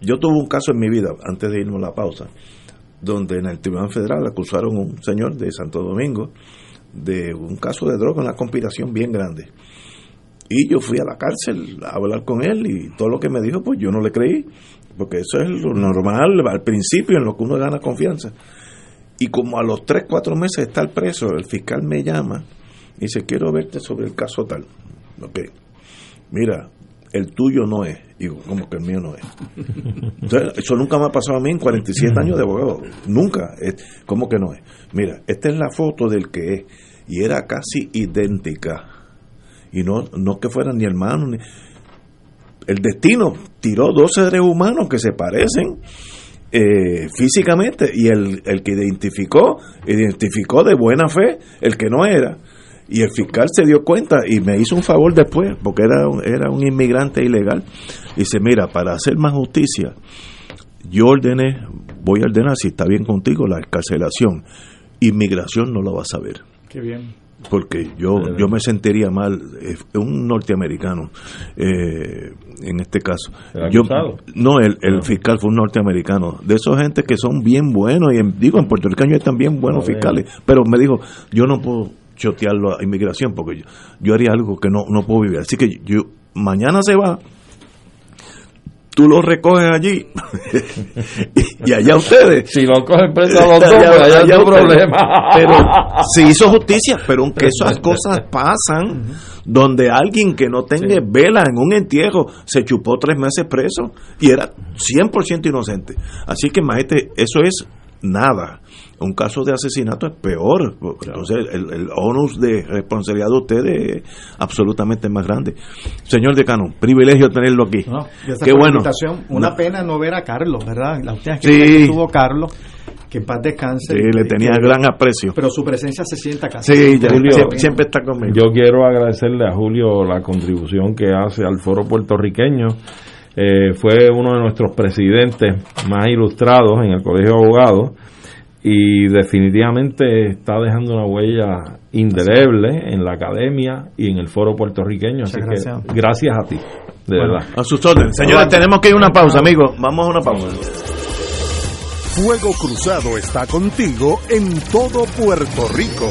yo tuve un caso en mi vida antes de irnos a la pausa donde en el Tribunal Federal acusaron a un señor de Santo Domingo de un caso de droga, una conspiración bien grande. Y yo fui a la cárcel a hablar con él y todo lo que me dijo, pues yo no le creí, porque eso es lo normal al principio en lo que uno gana confianza. Y como a los 3, 4 meses de estar preso, el fiscal me llama y dice, quiero verte sobre el caso tal. Ok, mira, el tuyo no es. Digo, como que el mío no es. Entonces, eso nunca me ha pasado a mí en 47 años de abogado. Nunca. ¿Cómo que no es? Mira, esta es la foto del que es. Y era casi idéntica. Y no, no que fueran ni hermanos. Ni... El destino tiró dos seres humanos que se parecen eh, físicamente. Y el, el que identificó, identificó de buena fe el que no era. Y el fiscal se dio cuenta y me hizo un favor después, porque era un, era un inmigrante ilegal. Dice, mira, para hacer más justicia, yo ordené, voy a ordenar, si está bien contigo, la escarcelación. Inmigración no lo va a saber. Qué bien. Porque yo, yo me sentiría mal, eh, un norteamericano, eh, en este caso. ¿El Yo, no, el, el fiscal fue un norteamericano. De esos gente que son bien buenos, y en- digo, en Puerto Rico hay también buenos fiscales. Pero me dijo, yo no puedo chotearlo a inmigración porque yo, yo haría algo que no, no puedo vivir. Así que yo, mañana se va, tú lo recoges allí y, y allá ustedes. Si lo cogen preso a los dos, Allá- pues allá es allá problema. Pero se hizo justicia, pero aunque esas cosas pasan, donde alguien que no tenga vela en un entierro se chupó tres meses preso y era 100% inocente. Así que, maestro, eso es nada. Un caso de asesinato es peor. Entonces, el, el onus de responsabilidad de ustedes es absolutamente más grande. Señor decano, privilegio tenerlo aquí. No, Qué bueno. invitación. Una No. pena no ver a Carlos, ¿verdad? La última vez Sí. que tuvo Carlos, que en paz descanse. Sí, le tenía que- gran aprecio. Pero su presencia se sienta casi. Sí, ya, Julio, siempre, siempre está conmigo. Yo quiero agradecerle a Julio la contribución que hace al foro puertorriqueño. Eh, fue uno de nuestros presidentes más ilustrados en el Colegio de Abogados y definitivamente está dejando una huella indeleble en la academia y en el foro puertorriqueño. Así Muchas que gracias. gracias a ti, de Bueno, verdad. A sus órdenes. Señores, tenemos que ir a una pausa, amigos. Vamos a una pausa. Fuego Cruzado está contigo en todo Puerto Rico.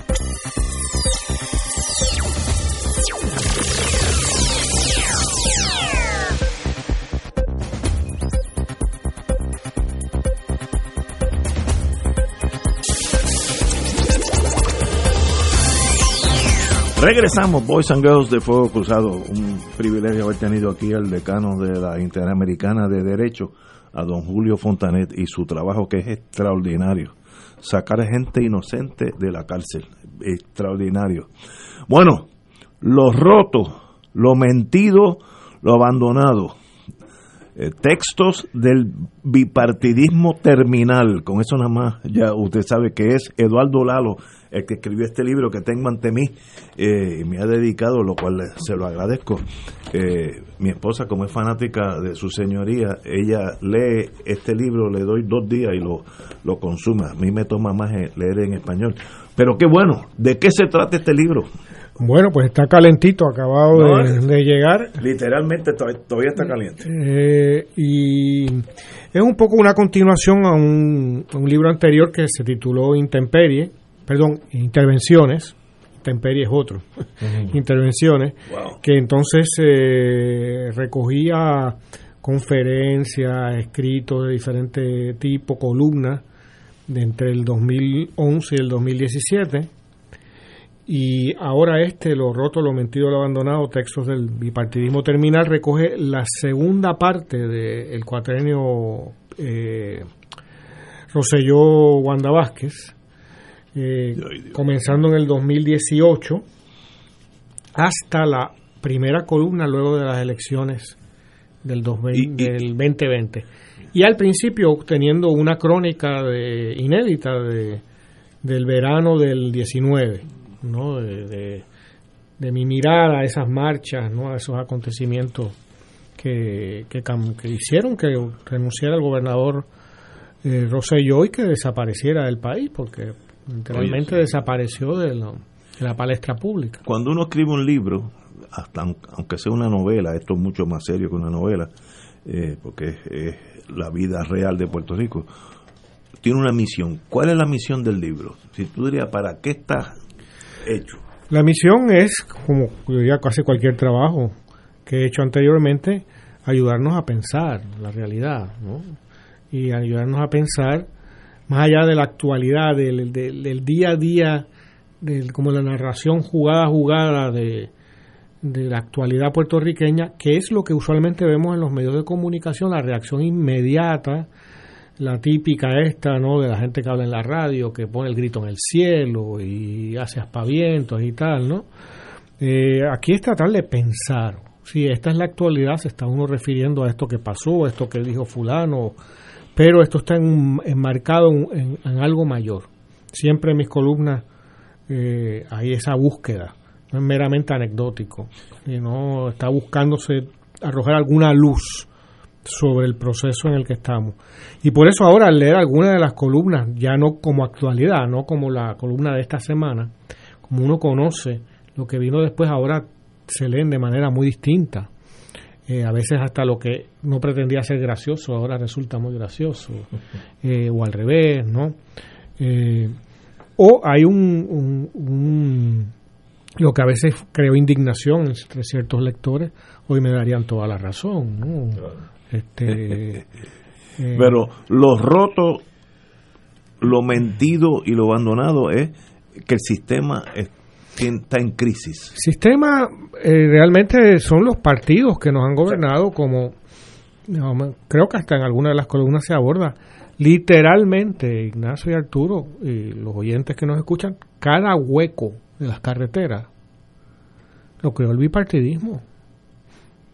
Regresamos, Boys and Girls de Fuego Cruzado. Un privilegio haber tenido aquí al decano de la Interamericana de Derecho, a don Julio Fontanet, y su trabajo que es extraordinario. Sacar gente inocente de la cárcel. Extraordinario. Bueno, lo roto, lo mentido, lo abandonado. Eh, textos del bipartidismo terminal. Con eso nada más, ya usted sabe que es Eduardo Lalo el que escribió este libro que tengo ante mí eh, y me ha dedicado, lo cual se lo agradezco. Eh, mi esposa, como es fanática de su señoría, ella lee este libro, le doy dos días y lo, lo consume. A mí me toma más leer en español. Pero qué bueno, ¿de qué se trata este libro? Bueno, pues está calentito, acabado No, de, llegar. Literalmente to- todavía está caliente. Eh, y es un poco una continuación a un, a un libro anterior que se tituló Intemperie, perdón, Intervenciones. Intemperie es otro. Intervenciones. Que entonces eh, recogía conferencias, escritos de diferente tipo, columnas, de entre el 2011 y el 2017 y ahora este, lo roto, lo mentido, lo abandonado, textos del bipartidismo terminal, recoge la segunda parte del cuatrenio eh, Roselló Wanda Vázquez, eh, comenzando en el 2018 hasta la primera columna luego de las elecciones del, 2000 del 2020. Y al principio teniendo una crónica de, inédita de, del verano del 19, ¿no? de, de- de mi mirada a esas marchas, ¿no? a esos acontecimientos que, que, que hicieron que renunciara el gobernador eh, Rosselló y que desapareciera del país, porque literalmente Oye, sí. desapareció de la, de la palestra pública. Cuando uno escribe un libro, hasta aun- aunque sea una novela, esto es mucho más serio que una novela, eh, porque es, es la vida real de Puerto Rico, tiene una misión. ¿Cuál es la misión del libro? Si tú dirías, ¿para qué está hecho? La misión es, como yo diría casi cualquier trabajo que he hecho anteriormente, ayudarnos a pensar la realidad, ¿no? Y ayudarnos a pensar más allá de la actualidad, del, del- del día a día, del- como la narración jugada a jugada de, de la actualidad puertorriqueña, que es lo que usualmente vemos en los medios de comunicación, la reacción inmediata, la típica esta, ¿no? De la gente que habla en la radio, que pone el grito en el cielo y hace aspavientos y tal, ¿no? Eh, aquí es tratar de pensar, si esta es la actualidad, se está uno refiriendo a esto que pasó, esto que dijo fulano, pero esto está en- enmarcado en, en algo mayor. Siempre en mis columnas eh, hay esa búsqueda, no es meramente anecdótico, sino está buscándose arrojar alguna luz sobre el proceso en el que estamos. Y por eso ahora al leer algunas de las columnas, ya no como actualidad, no como la columna de esta semana, como uno conoce lo que vino después, ahora se leen de manera muy distinta. Eh, a veces hasta lo que no pretendía ser gracioso ahora resulta muy gracioso, eh, o al revés, ¿no? Eh, o hay un, un- un- lo que a veces creó indignación entre ciertos lectores, hoy me darían toda la razón, ¿no? Este, eh, Pero lo roto, lo mentido y lo abandonado es que el sistema es- está en crisis. sistema eh, realmente son los partidos que nos han gobernado como no, creo que hasta en alguna de las columnas se aborda. Literalmente Ignacio y Arturo y los oyentes que nos escuchan cada hueco de las carreteras lo creó el bipartidismo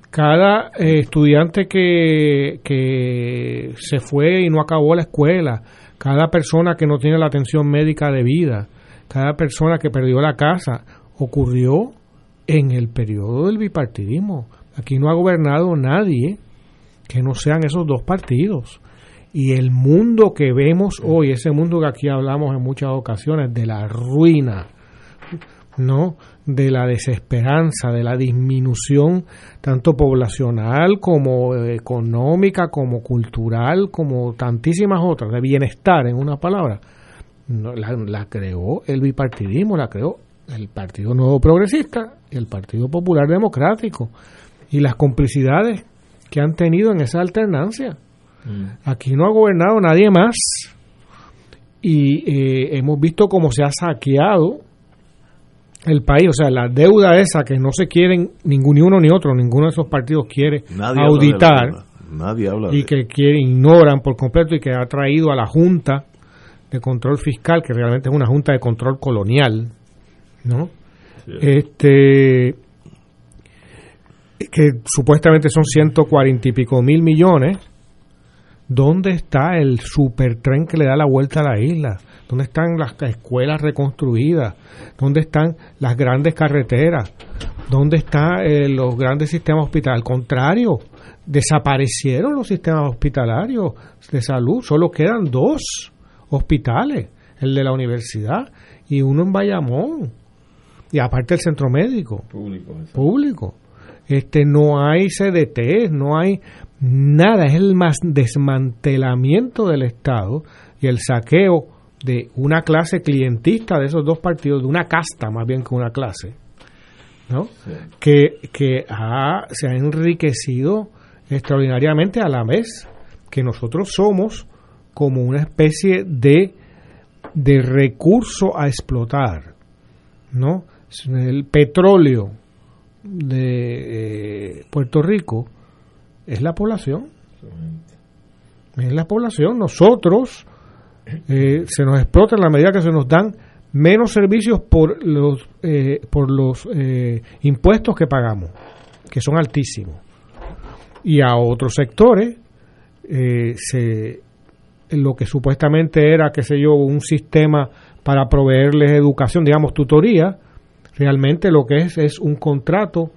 cada eh, estudiante que, que se fue y no acabó la escuela, cada persona que no tiene la atención médica debida, cada persona que perdió la casa, ocurrió en el periodo del bipartidismo. Aquí no ha gobernado nadie que no sean esos dos partidos. Y el mundo que vemos hoy, ese mundo que aquí hablamos en muchas ocasiones, de la ruina, ¿no? de la desesperanza, de la disminución tanto poblacional como económica, como cultural, como tantísimas otras, de bienestar en una palabra, no, la, la creó el bipartidismo, la creó el Partido Nuevo Progresista y el Partido Popular Democrático y las complicidades que han tenido en esa alternancia. Aquí no ha gobernado nadie más y eh, hemos visto cómo se ha saqueado el país, o sea, la deuda esa que no se quieren ningún ni uno ni otro, ninguno de esos partidos quiere Nadie auditar habla Nadie habla y de que quieren, ignoran por completo y que ha traído a la Junta de Control Fiscal, que realmente es una Junta de Control Colonial, ¿no? Este que supuestamente son 140 y pico mil millones, ¿dónde está el supertren que le da la vuelta a la isla? ¿Dónde están las escuelas reconstruidas? ¿Dónde están las grandes carreteras? ¿Dónde están eh, los grandes sistemas hospitalarios? Al contrario, desaparecieron los sistemas hospitalarios de salud, solo quedan dos hospitales, el de la universidad y uno en Bayamón, y aparte el centro médico Público. público. Este no hay CDT, no hay nada, es el más desmantelamiento del Estado y el saqueo de una clase clientista de esos dos partidos, de una casta más bien que una clase, ¿no? Que, que ha- se ha enriquecido extraordinariamente a la vez que nosotros somos como una especie de, de recurso a explotar, ¿no? El petróleo de eh, Puerto Rico es la población. Es la población. Nosotros eh, se nos explota en la medida que se nos dan menos servicios por los eh, por los eh, impuestos que pagamos, que son altísimos. Y a otros sectores eh, se lo que supuestamente era, qué sé yo, un sistema para proveerles educación, digamos, tutoría, realmente lo que es es un contrato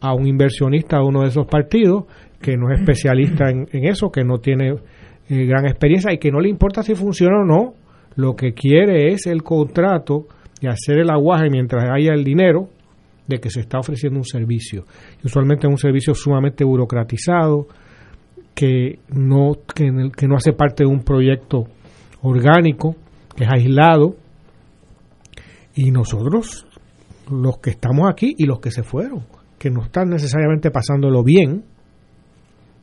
a un inversionista de uno de esos partidos que no es especialista en, eso, que no tiene eh, gran experiencia y que no le importa si funciona o no, lo que quiere es el contrato y hacer el aguaje mientras haya el dinero de que se está ofreciendo un servicio. Usualmente es un servicio sumamente burocratizado, que no, que no hace parte de un proyecto orgánico, que es aislado, y nosotros, los que estamos aquí y los que se fueron, que no están necesariamente pasándolo bien,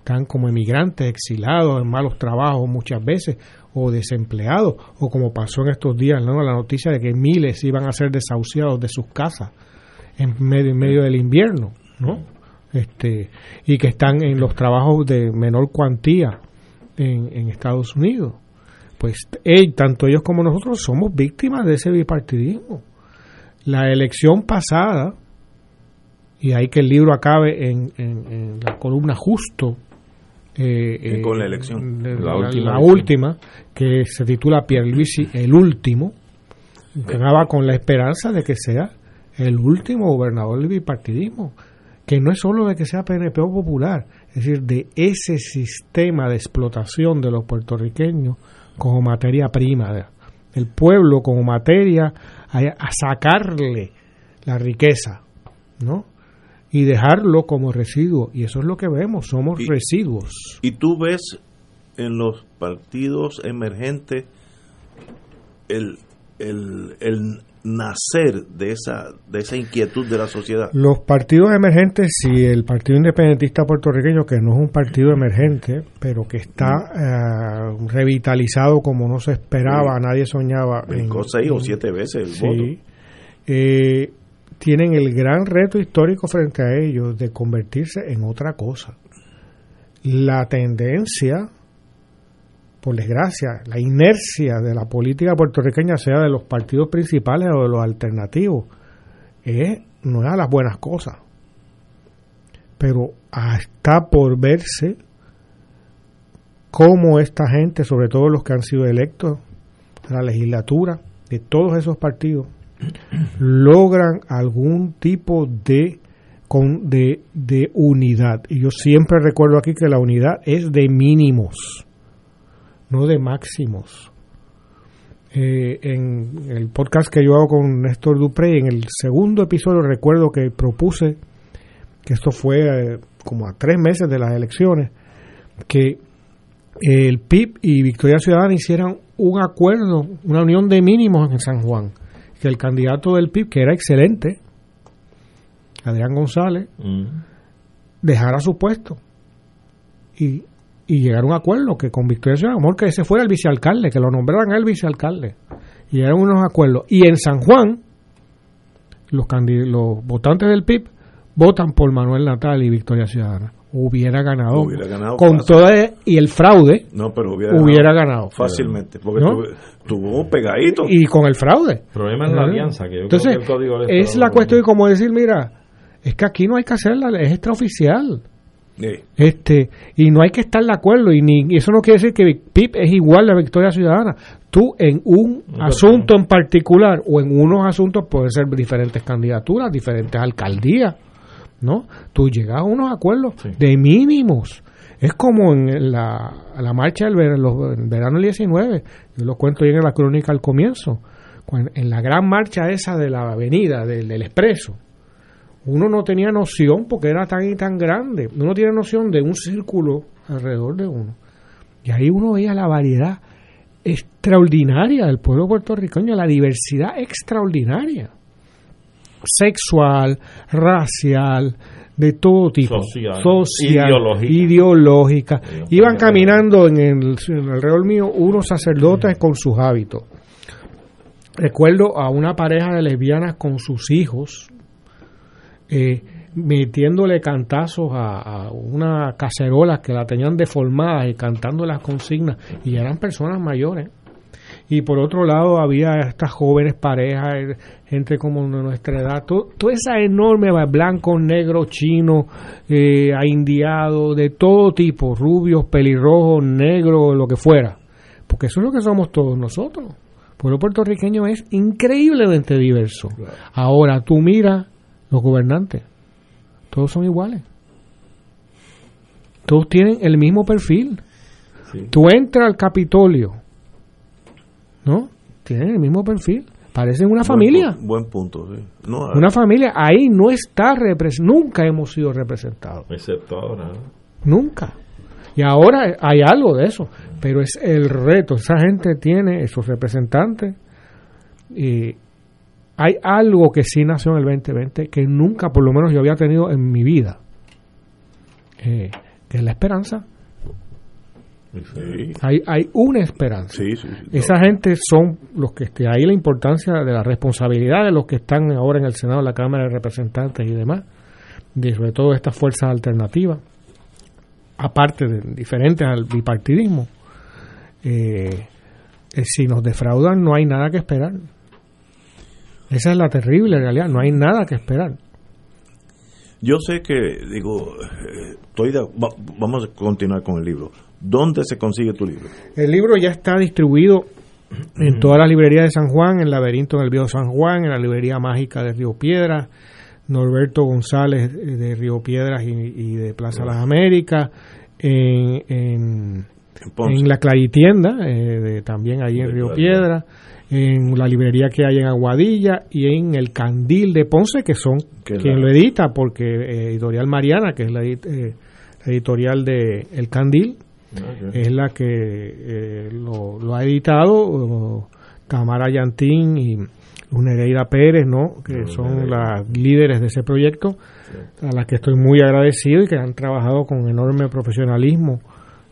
están como emigrantes, exilados, en malos trabajos muchas veces, o desempleados, o como pasó en estos días, la noticia de que miles iban a ser desahuciados de sus casas en medio, en medio del invierno, ¿no? Este, y que están en los trabajos de menor cuantía en, Estados Unidos. Pues eh, tanto ellos como nosotros somos víctimas de ese bipartidismo. La elección pasada y hay que el libro acabe en- en la columna justo eh, con la eh, elección. La la, última la elección. última, que se titula Pierluisi el último que acaba con la esperanza de que sea el último gobernador del bipartidismo que no es solo de que sea PNP o popular, es decir, de ese sistema de explotación de los puertorriqueños como materia prima, del pueblo como materia a, a sacarle la riqueza, ¿no? Y dejarlo como residuo. Y eso es lo que vemos, somos residuos. Y tú ves en los partidos emergentes el, el, el nacer de esa, de esa inquietud de la sociedad. Los partidos emergentes, si el Partido Independentista Puertorriqueño, que no es un partido emergente, pero que está eh, revitalizado como no se esperaba, nadie soñaba. Brincó seis o siete veces el sí, voto. eh, tienen el gran reto histórico frente a ellos de convertirse en otra cosa. La tendencia, por desgracia, la inercia de la política puertorriqueña, sea de los partidos principales o de los alternativos, es, no es a las buenas cosas. Pero está por verse cómo esta gente, sobre todo los que han sido electos a la legislatura de todos esos partidos, logran algún tipo de, con, de, de unidad. Y yo siempre recuerdo aquí que la unidad es de mínimos, no de máximos. Eh, en el podcast que yo hago con Néstor Dupré, en el segundo episodio recuerdo que propuse, que esto fue eh, como a tres meses de las elecciones, que el PIB y Victoria Ciudadana hicieran un acuerdo, una unión de mínimos en San Juan, que el candidato del PIB, que era excelente, Adrián González, dejara su puesto y, y llegar a un acuerdo que con Victoria Ciudadana, amor, que ese fuera el vicealcalde, que lo nombraran el vicealcalde, y llegaron unos acuerdos. Y en San Juan, los, los votantes del PIB votan por Manuel Natal y Victoria Ciudadana. Hubiera ganado, Hubiera ganado con fácil. toda y el fraude No, pero hubiera, hubiera ganado fácilmente, porque ¿No? tuvo, tuvo pegadito. y con el fraude. El problema es la alianza, que yo Entonces, creo que el código electoral es la cuestión de como decir, mira, es que aquí no hay que hacerla, es extraoficial. Sí. Este, y no hay que estar de acuerdo, y ni y eso no quiere decir que PIP es igual a Victoria Ciudadana. Tú en un asunto en particular o en unos asuntos pueden ser diferentes candidaturas, diferentes alcaldías, ¿no? Tú llegas a unos acuerdos de mínimos. Es como en la, la marcha del ver- los- en verano del 19, yo lo cuento ahí en la crónica al comienzo, cuando- en la gran marcha esa de la avenida, del, del expreso, uno no tenía noción porque era tan y tan grande. Uno tiene noción de un círculo alrededor de uno. Y ahí uno veía la variedad extraordinaria del pueblo puertorriqueño, la diversidad extraordinaria. Sexual, racial, de todo tipo. Social, Social, ideológica. ideológica. Iban caminando en el, en alrededor mío unos sacerdotes con sus hábitos. Recuerdo a una pareja de lesbianas con sus hijos eh, metiéndole cantazos a, a una cacerola que la tenían deformada y cantando las consignas y eran personas mayores y por otro lado había estas jóvenes parejas eh, gente como de nuestra edad. To- toda esa enorme blanco negro chino eh, indiado de todo tipo rubios pelirrojos negros lo que fuera. Porque eso es lo que somos todos nosotros. El pueblo puertorriqueño es increíblemente diverso. Ahora tú mira los gobernantes todos son iguales. Todos tienen el mismo perfil. Tú entras al Capitolio, ¿no? Tienen el mismo perfil. Parecen una familia. Buen, punto, sí. No, Una familia. Ahí no está representado. Nunca hemos sido representados. Excepto ahora. Nunca. Y ahora hay algo de eso. Pero es el reto. Esa gente tiene esos representantes. Y hay algo que sí nació en el 2020 que nunca, por lo menos, yo había tenido en mi vida. Eh, que es la esperanza. Hay, hay una esperanza. Esa gente son los que este, ahí la importancia de la responsabilidad de los que están ahora en el Senado, en la Cámara de Representantes y demás, de sobre todo estas fuerzas alternativas, aparte de diferentes al bipartidismo. Eh, eh, si nos defraudan, no hay nada que esperar. Esa es la terrible realidad, no hay nada que esperar. Yo sé que, digo, eh, estoy de- va- vamos a continuar con el libro. ¿Dónde se consigue tu libro? El libro ya está distribuido en todas las librerías de San Juan, en el Laberinto del Viejo San Juan, en la librería mágica de Río Piedras, Norberto González de Río Piedras y, y de Plaza Las Américas, en, en, Ponce. en la Claritienda, eh, de- también ahí en Río. Piedras, en la librería que hay en Aguadilla y en el Candil de Ponce, que son Que quien lo edita, porque eh, Editorial Mariana, que es la, eh, la editorial de El Candil, es la que eh, lo, lo ha editado Tamara Yantín y Nereida Pérez, ¿no? que son las líderes de ese proyecto, a las que estoy muy agradecido y que han trabajado con enorme profesionalismo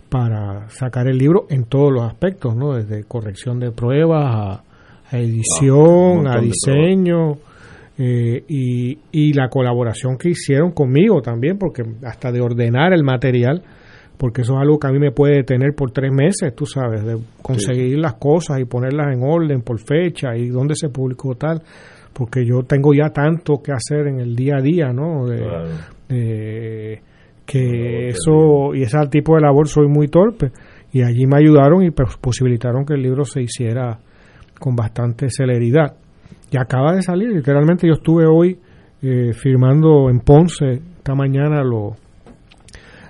para sacar el libro en todos los aspectos, ¿no? desde corrección de pruebas a, a edición, a diseño. eh, y, y la colaboración que hicieron conmigo también, porque hasta de ordenar el material, porque eso es algo que a mí me puede detener por tres meses, tú sabes, de conseguir las cosas y ponerlas en orden por fecha y dónde se publicó tal, porque yo tengo ya tanto que hacer en el día a día, ¿no? De, Claro. de- que eso y ese tipo de labor soy muy torpe y allí me ayudaron y pues, posibilitaron que el libro se hiciera con bastante celeridad y acaba de salir literalmente yo estuve hoy eh, firmando en Ponce esta mañana los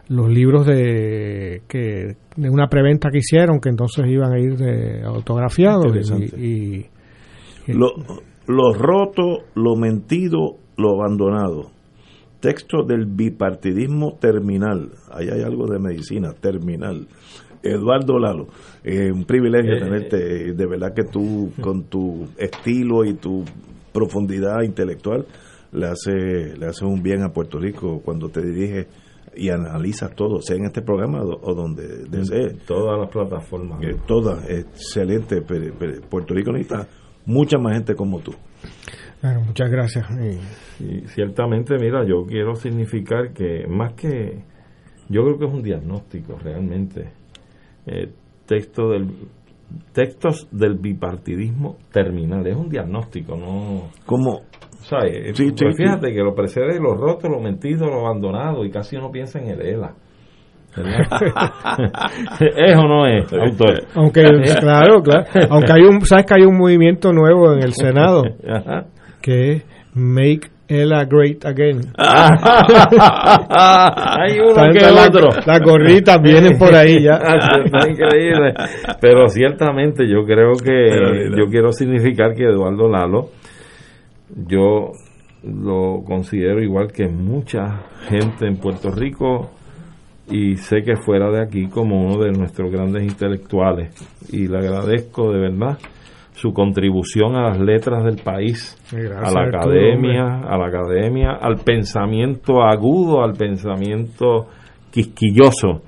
los libros de que de una preventa que hicieron que entonces iban a ir de autografiados Interesante. y, y- Lo, lo roto, lo mentido, lo abandonado. Texto del bipartidismo terminal. Ahí hay algo de medicina, terminal. Eduardo Lalo, eh, un privilegio Eh, tenerte. De verdad que tú, con tu estilo y tu profundidad intelectual, le hace, le hace un bien a Puerto Rico cuando te diriges y analizas todo, sea en este programa o, o donde desees. Todas las plataformas. Eh, todas, excelente. pero- pero Puerto Rico necesita mucha más gente como tú. Bueno, muchas gracias Y ciertamente, mira, yo quiero significar que más que, yo creo que es un diagnóstico realmente. Eh, texto del textos del bipartidismo terminal es un diagnóstico, no. ¿Cómo? ¿Sabes? Sí, Pues sí, fíjate que lo precede lo roto, lo mentido, lo abandonado y casi uno piensa en el ELA. ¿Es o no es, autor? Aunque, claro, claro. Aunque hay un, sabes que hay un movimiento nuevo en el Senado que es Make Ella Great Again. Hay uno Tanto que la- otro. Las gorritas vienen por ahí ya. Está increíble. Pero ciertamente yo creo que Pero, yo quiero significar que Eduardo Lalo, yo lo considero igual que mucha gente en Puerto Rico y sé que fuera de aquí como uno de nuestros grandes intelectuales y le agradezco de verdad su contribución a las letras del país, Gracias, a la academia, a la academia, al pensamiento agudo, al pensamiento quisquilloso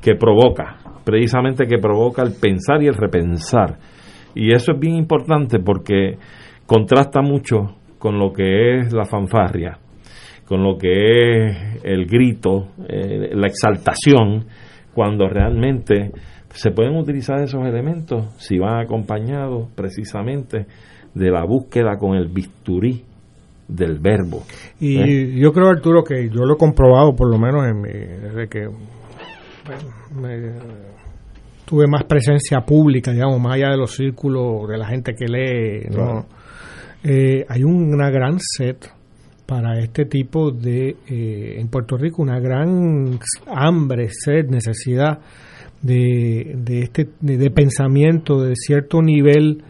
que provoca, precisamente que provoca el pensar y el repensar. Y eso es bien importante porque contrasta mucho con lo que es la fanfarria, con lo que es el grito, eh, la exaltación, cuando realmente se pueden utilizar esos elementos si van acompañados precisamente de la búsqueda con el bisturí del verbo. Y ¿eh? yo creo, Arturo, que yo lo he comprobado, por lo menos en mi- desde que me- tuve más presencia pública, digamos, más allá de los círculos de la gente que lee. ¿no? Claro. Eh, hay un- una gran set para este tipo de, eh, en Puerto Rico, una gran hambre, sed, necesidad de, de este de, de pensamiento, de cierto nivel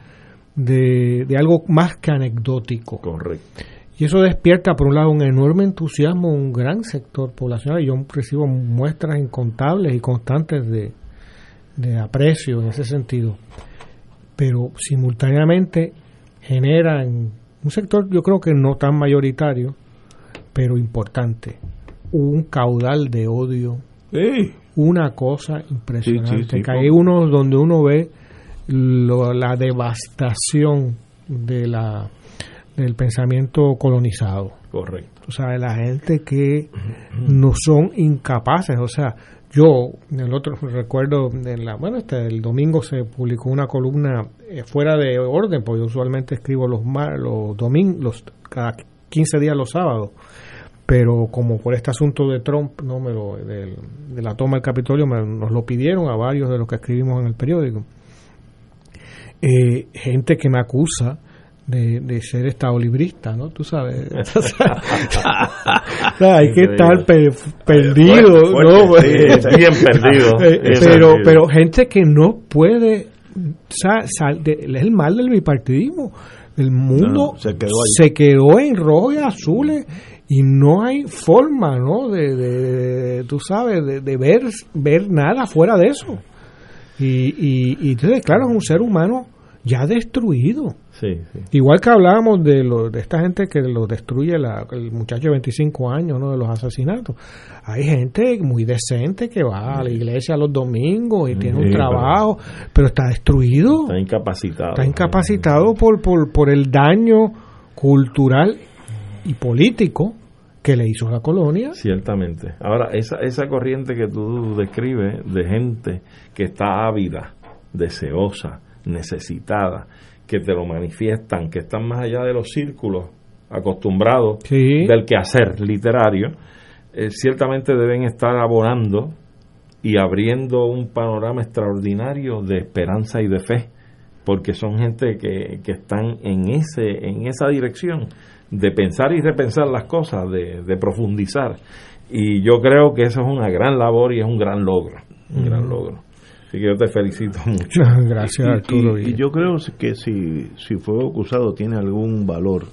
de, de algo más que anecdótico. Correcto. Y eso despierta, por un lado, un enorme entusiasmo, un gran sector poblacional. Y yo recibo muestras incontables y constantes de, de aprecio en ese sentido. Pero simultáneamente generan un sector, yo creo que no tan mayoritario, pero importante, un caudal de odio. Una cosa impresionante. Sí, sí, sí, que hay unos donde uno ve lo- la devastación de la del pensamiento colonizado. Correcto. O sea, la gente que no son incapaces. O sea, yo, el otro recuerdo, en la, bueno, este, el domingo se publicó una columna eh, fuera de orden, porque yo usualmente escribo los, mar, los domingos, los, cada 15 días los sábados. pero como por este asunto de Trump, no me lo, de, de la toma del Capitolio, me- nos lo pidieron a varios de los que escribimos en el periódico. Eh, gente que me acusa de, de ser estado librista, ¿no? Tú sabes. O sea, hay que estar pe- perdido, Fuerte, ¿no? fuerte, sí, bien perdido, Eh, bien pero, perdido. pero gente que no puede sa- sal- de- es el mal del bipartidismo. El mundo No, se quedó ahí. se quedó en rojo y azules y no hay forma, ¿no? De, de- de- tú sabes, de, de ver, ver nada fuera de eso. Y, y, y entonces, claro, es un ser humano ya destruido. Sí, sí. Igual que hablábamos de, lo, de esta gente que lo destruye la- el muchacho de 25 años, ¿no? De los asesinatos. Hay gente muy decente que va a la iglesia los domingos y tiene un pero- trabajo, pero, está destruido. Está incapacitado. Está incapacitado por, por, por el daño cultural y político que le hizo a la colonia. Ciertamente. Ahora, esa, esa corriente que tú describes de gente que está ávida, deseosa, necesitada, que te lo manifiestan, que están más allá de los círculos acostumbrados Sí. del quehacer literario, eh, ciertamente deben estar abonando y abriendo un panorama extraordinario de esperanza y de fe, porque son gente que, que están en, ese, en esa dirección de pensar y repensar las cosas, de, de profundizar. Y yo creo que eso es una gran labor y es un gran logro, un gran logro. Así que yo te felicito mucho. Gracias, Y- Arturo. Y, y yo creo que si, si fue acusado tiene algún valor,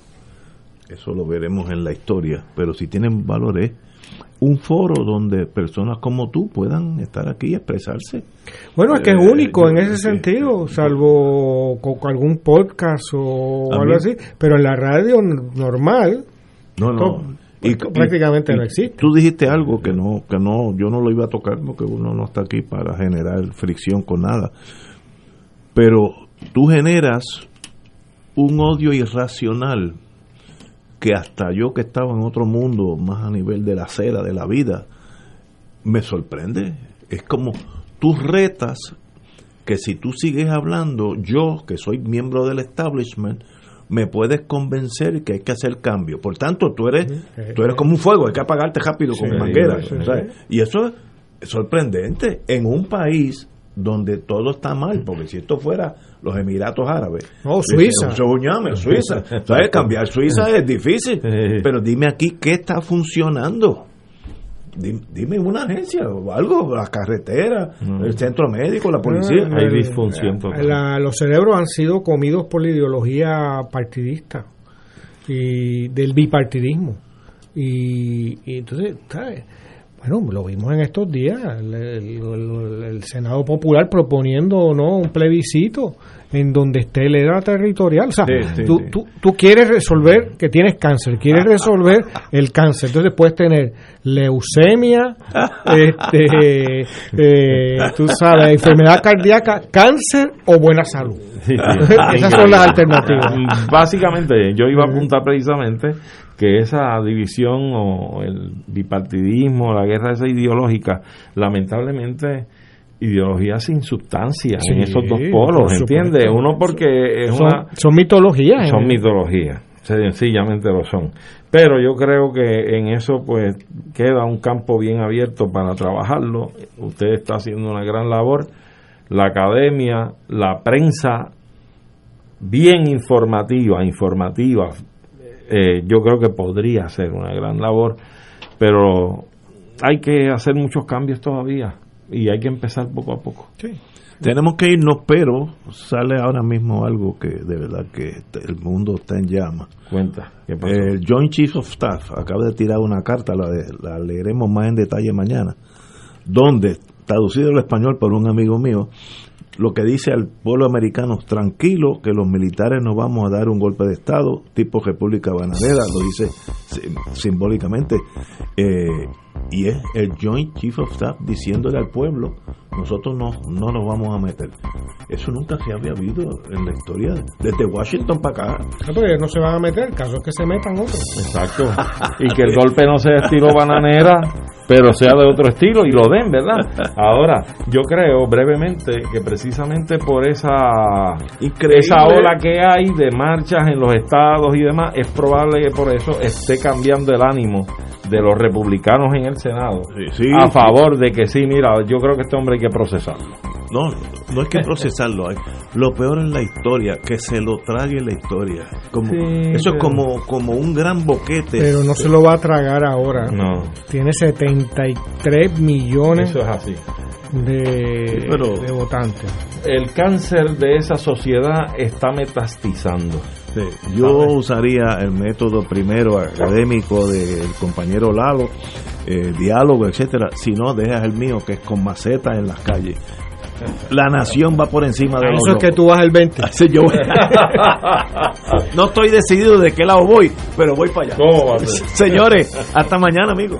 eso lo veremos en la historia, pero si tiene valor es un foro donde personas como tú puedan estar aquí y expresarse. Bueno, es que es Eh, único en ese sentido, salvo con algún podcast o algo mí- así, pero en la radio normal No, no. Y- prácticamente y- no existe. Tú dijiste algo que no, que no, yo no lo iba a tocar porque uno no está aquí para generar fricción con nada. Pero tú generas un odio irracional que hasta yo que estaba en otro mundo, más a nivel de la acera, de la vida, me sorprende. Es como tú retas que si tú sigues hablando, yo que soy miembro del establishment, me puedes convencer que hay que hacer cambio. Por tanto, tú eres, tú eres como un fuego, hay que apagarte rápido con Sí, manguera. sí, ¿sabes? Y eso es sorprendente en un país donde todo está mal, porque si esto fuera los Emiratos Árabes, dicen, Suiza. "Eso, ñame, Suiza, ¿sabes? Cambiar Suiza es difícil, pero dime aquí qué está funcionando. Dime, una agencia o algo, la carretera, el centro médico, la policía. Ah, el- la- los cerebros han sido comidos por la ideología partidista y del bipartidismo. Y, y entonces, ¿sabes? Bueno, lo vimos en estos días, el, el- Senado Popular proponiendo no un plebiscito en donde esté el ERA territorial. O sea, Sí, sí, tú, sí. Tú, tú quieres resolver que tienes cáncer, quieres resolver el cáncer. Entonces puedes tener leucemia, este, eh, tú sabes, enfermedad cardíaca, cáncer o buena salud. Esas son las alternativas. Básicamente, yo iba a apuntar precisamente que esa división o el bipartidismo, la guerra esa ideológica, lamentablemente ideología sin sustancia en esos dos polos. ¿entiendes? Uno porque es Son- una son mitologías, son ¿eh? mitologías, sencillamente lo son. Pero yo creo que en eso pues queda un campo bien abierto para trabajarlo. Usted está haciendo una gran labor. La academia, la prensa, bien informativa, informativa, eh, yo creo que podría ser una gran labor, pero hay que hacer muchos cambios todavía y hay que empezar poco a poco. Tenemos que irnos, pero sale ahora mismo algo que de verdad que el mundo está en llamas. Cuenta, ¿qué pasó? El Joint Chief of Staff acaba de tirar una carta, la, de- la leeremos más en detalle mañana, donde, traducido al español por un amigo mío, lo que dice al pueblo americano, tranquilo que los militares nos vamos a dar un golpe de Estado, tipo República Bananera, lo dice simbólicamente, eh, y es el Joint Chief of Staff diciéndole al pueblo, nosotros no, no nos vamos a meter. Eso nunca se había habido en la historia, desde Washington para acá. Ah, porque no se van a meter, el caso es que se metan otros. Exacto. Y que el golpe no sea estilo bananera. pero sea de otro estilo y lo den, ¿verdad? Ahora, yo creo brevemente que precisamente por esa, esa ola que hay de marchas en los estados y demás, es probable que por eso esté cambiando el ánimo de los republicanos en el Senado a favor de que sí, mira, yo creo que este hombre hay que procesarlo. No, no hay que procesarlo. hay- Lo peor en la historia, que se lo trague la historia. Como, Sí, eso es como, como un gran boquete. Pero no se lo va a tragar ahora. No. Tiene 73 millones Eso es así. de, pero- de votantes. El cáncer de esa sociedad está metastizando. Sí, Yo usaría el método primero académico del compañero Lalo, eh, diálogo, etcétera. Si no, dejas el mío, que es con macetas en las calles. La nación va por encima de A los eso es que tú vas el 20. Sí, yo voy. no estoy decidido de qué lado voy, pero voy para allá. ¿Cómo va a ser? Señores, hasta mañana, amigos.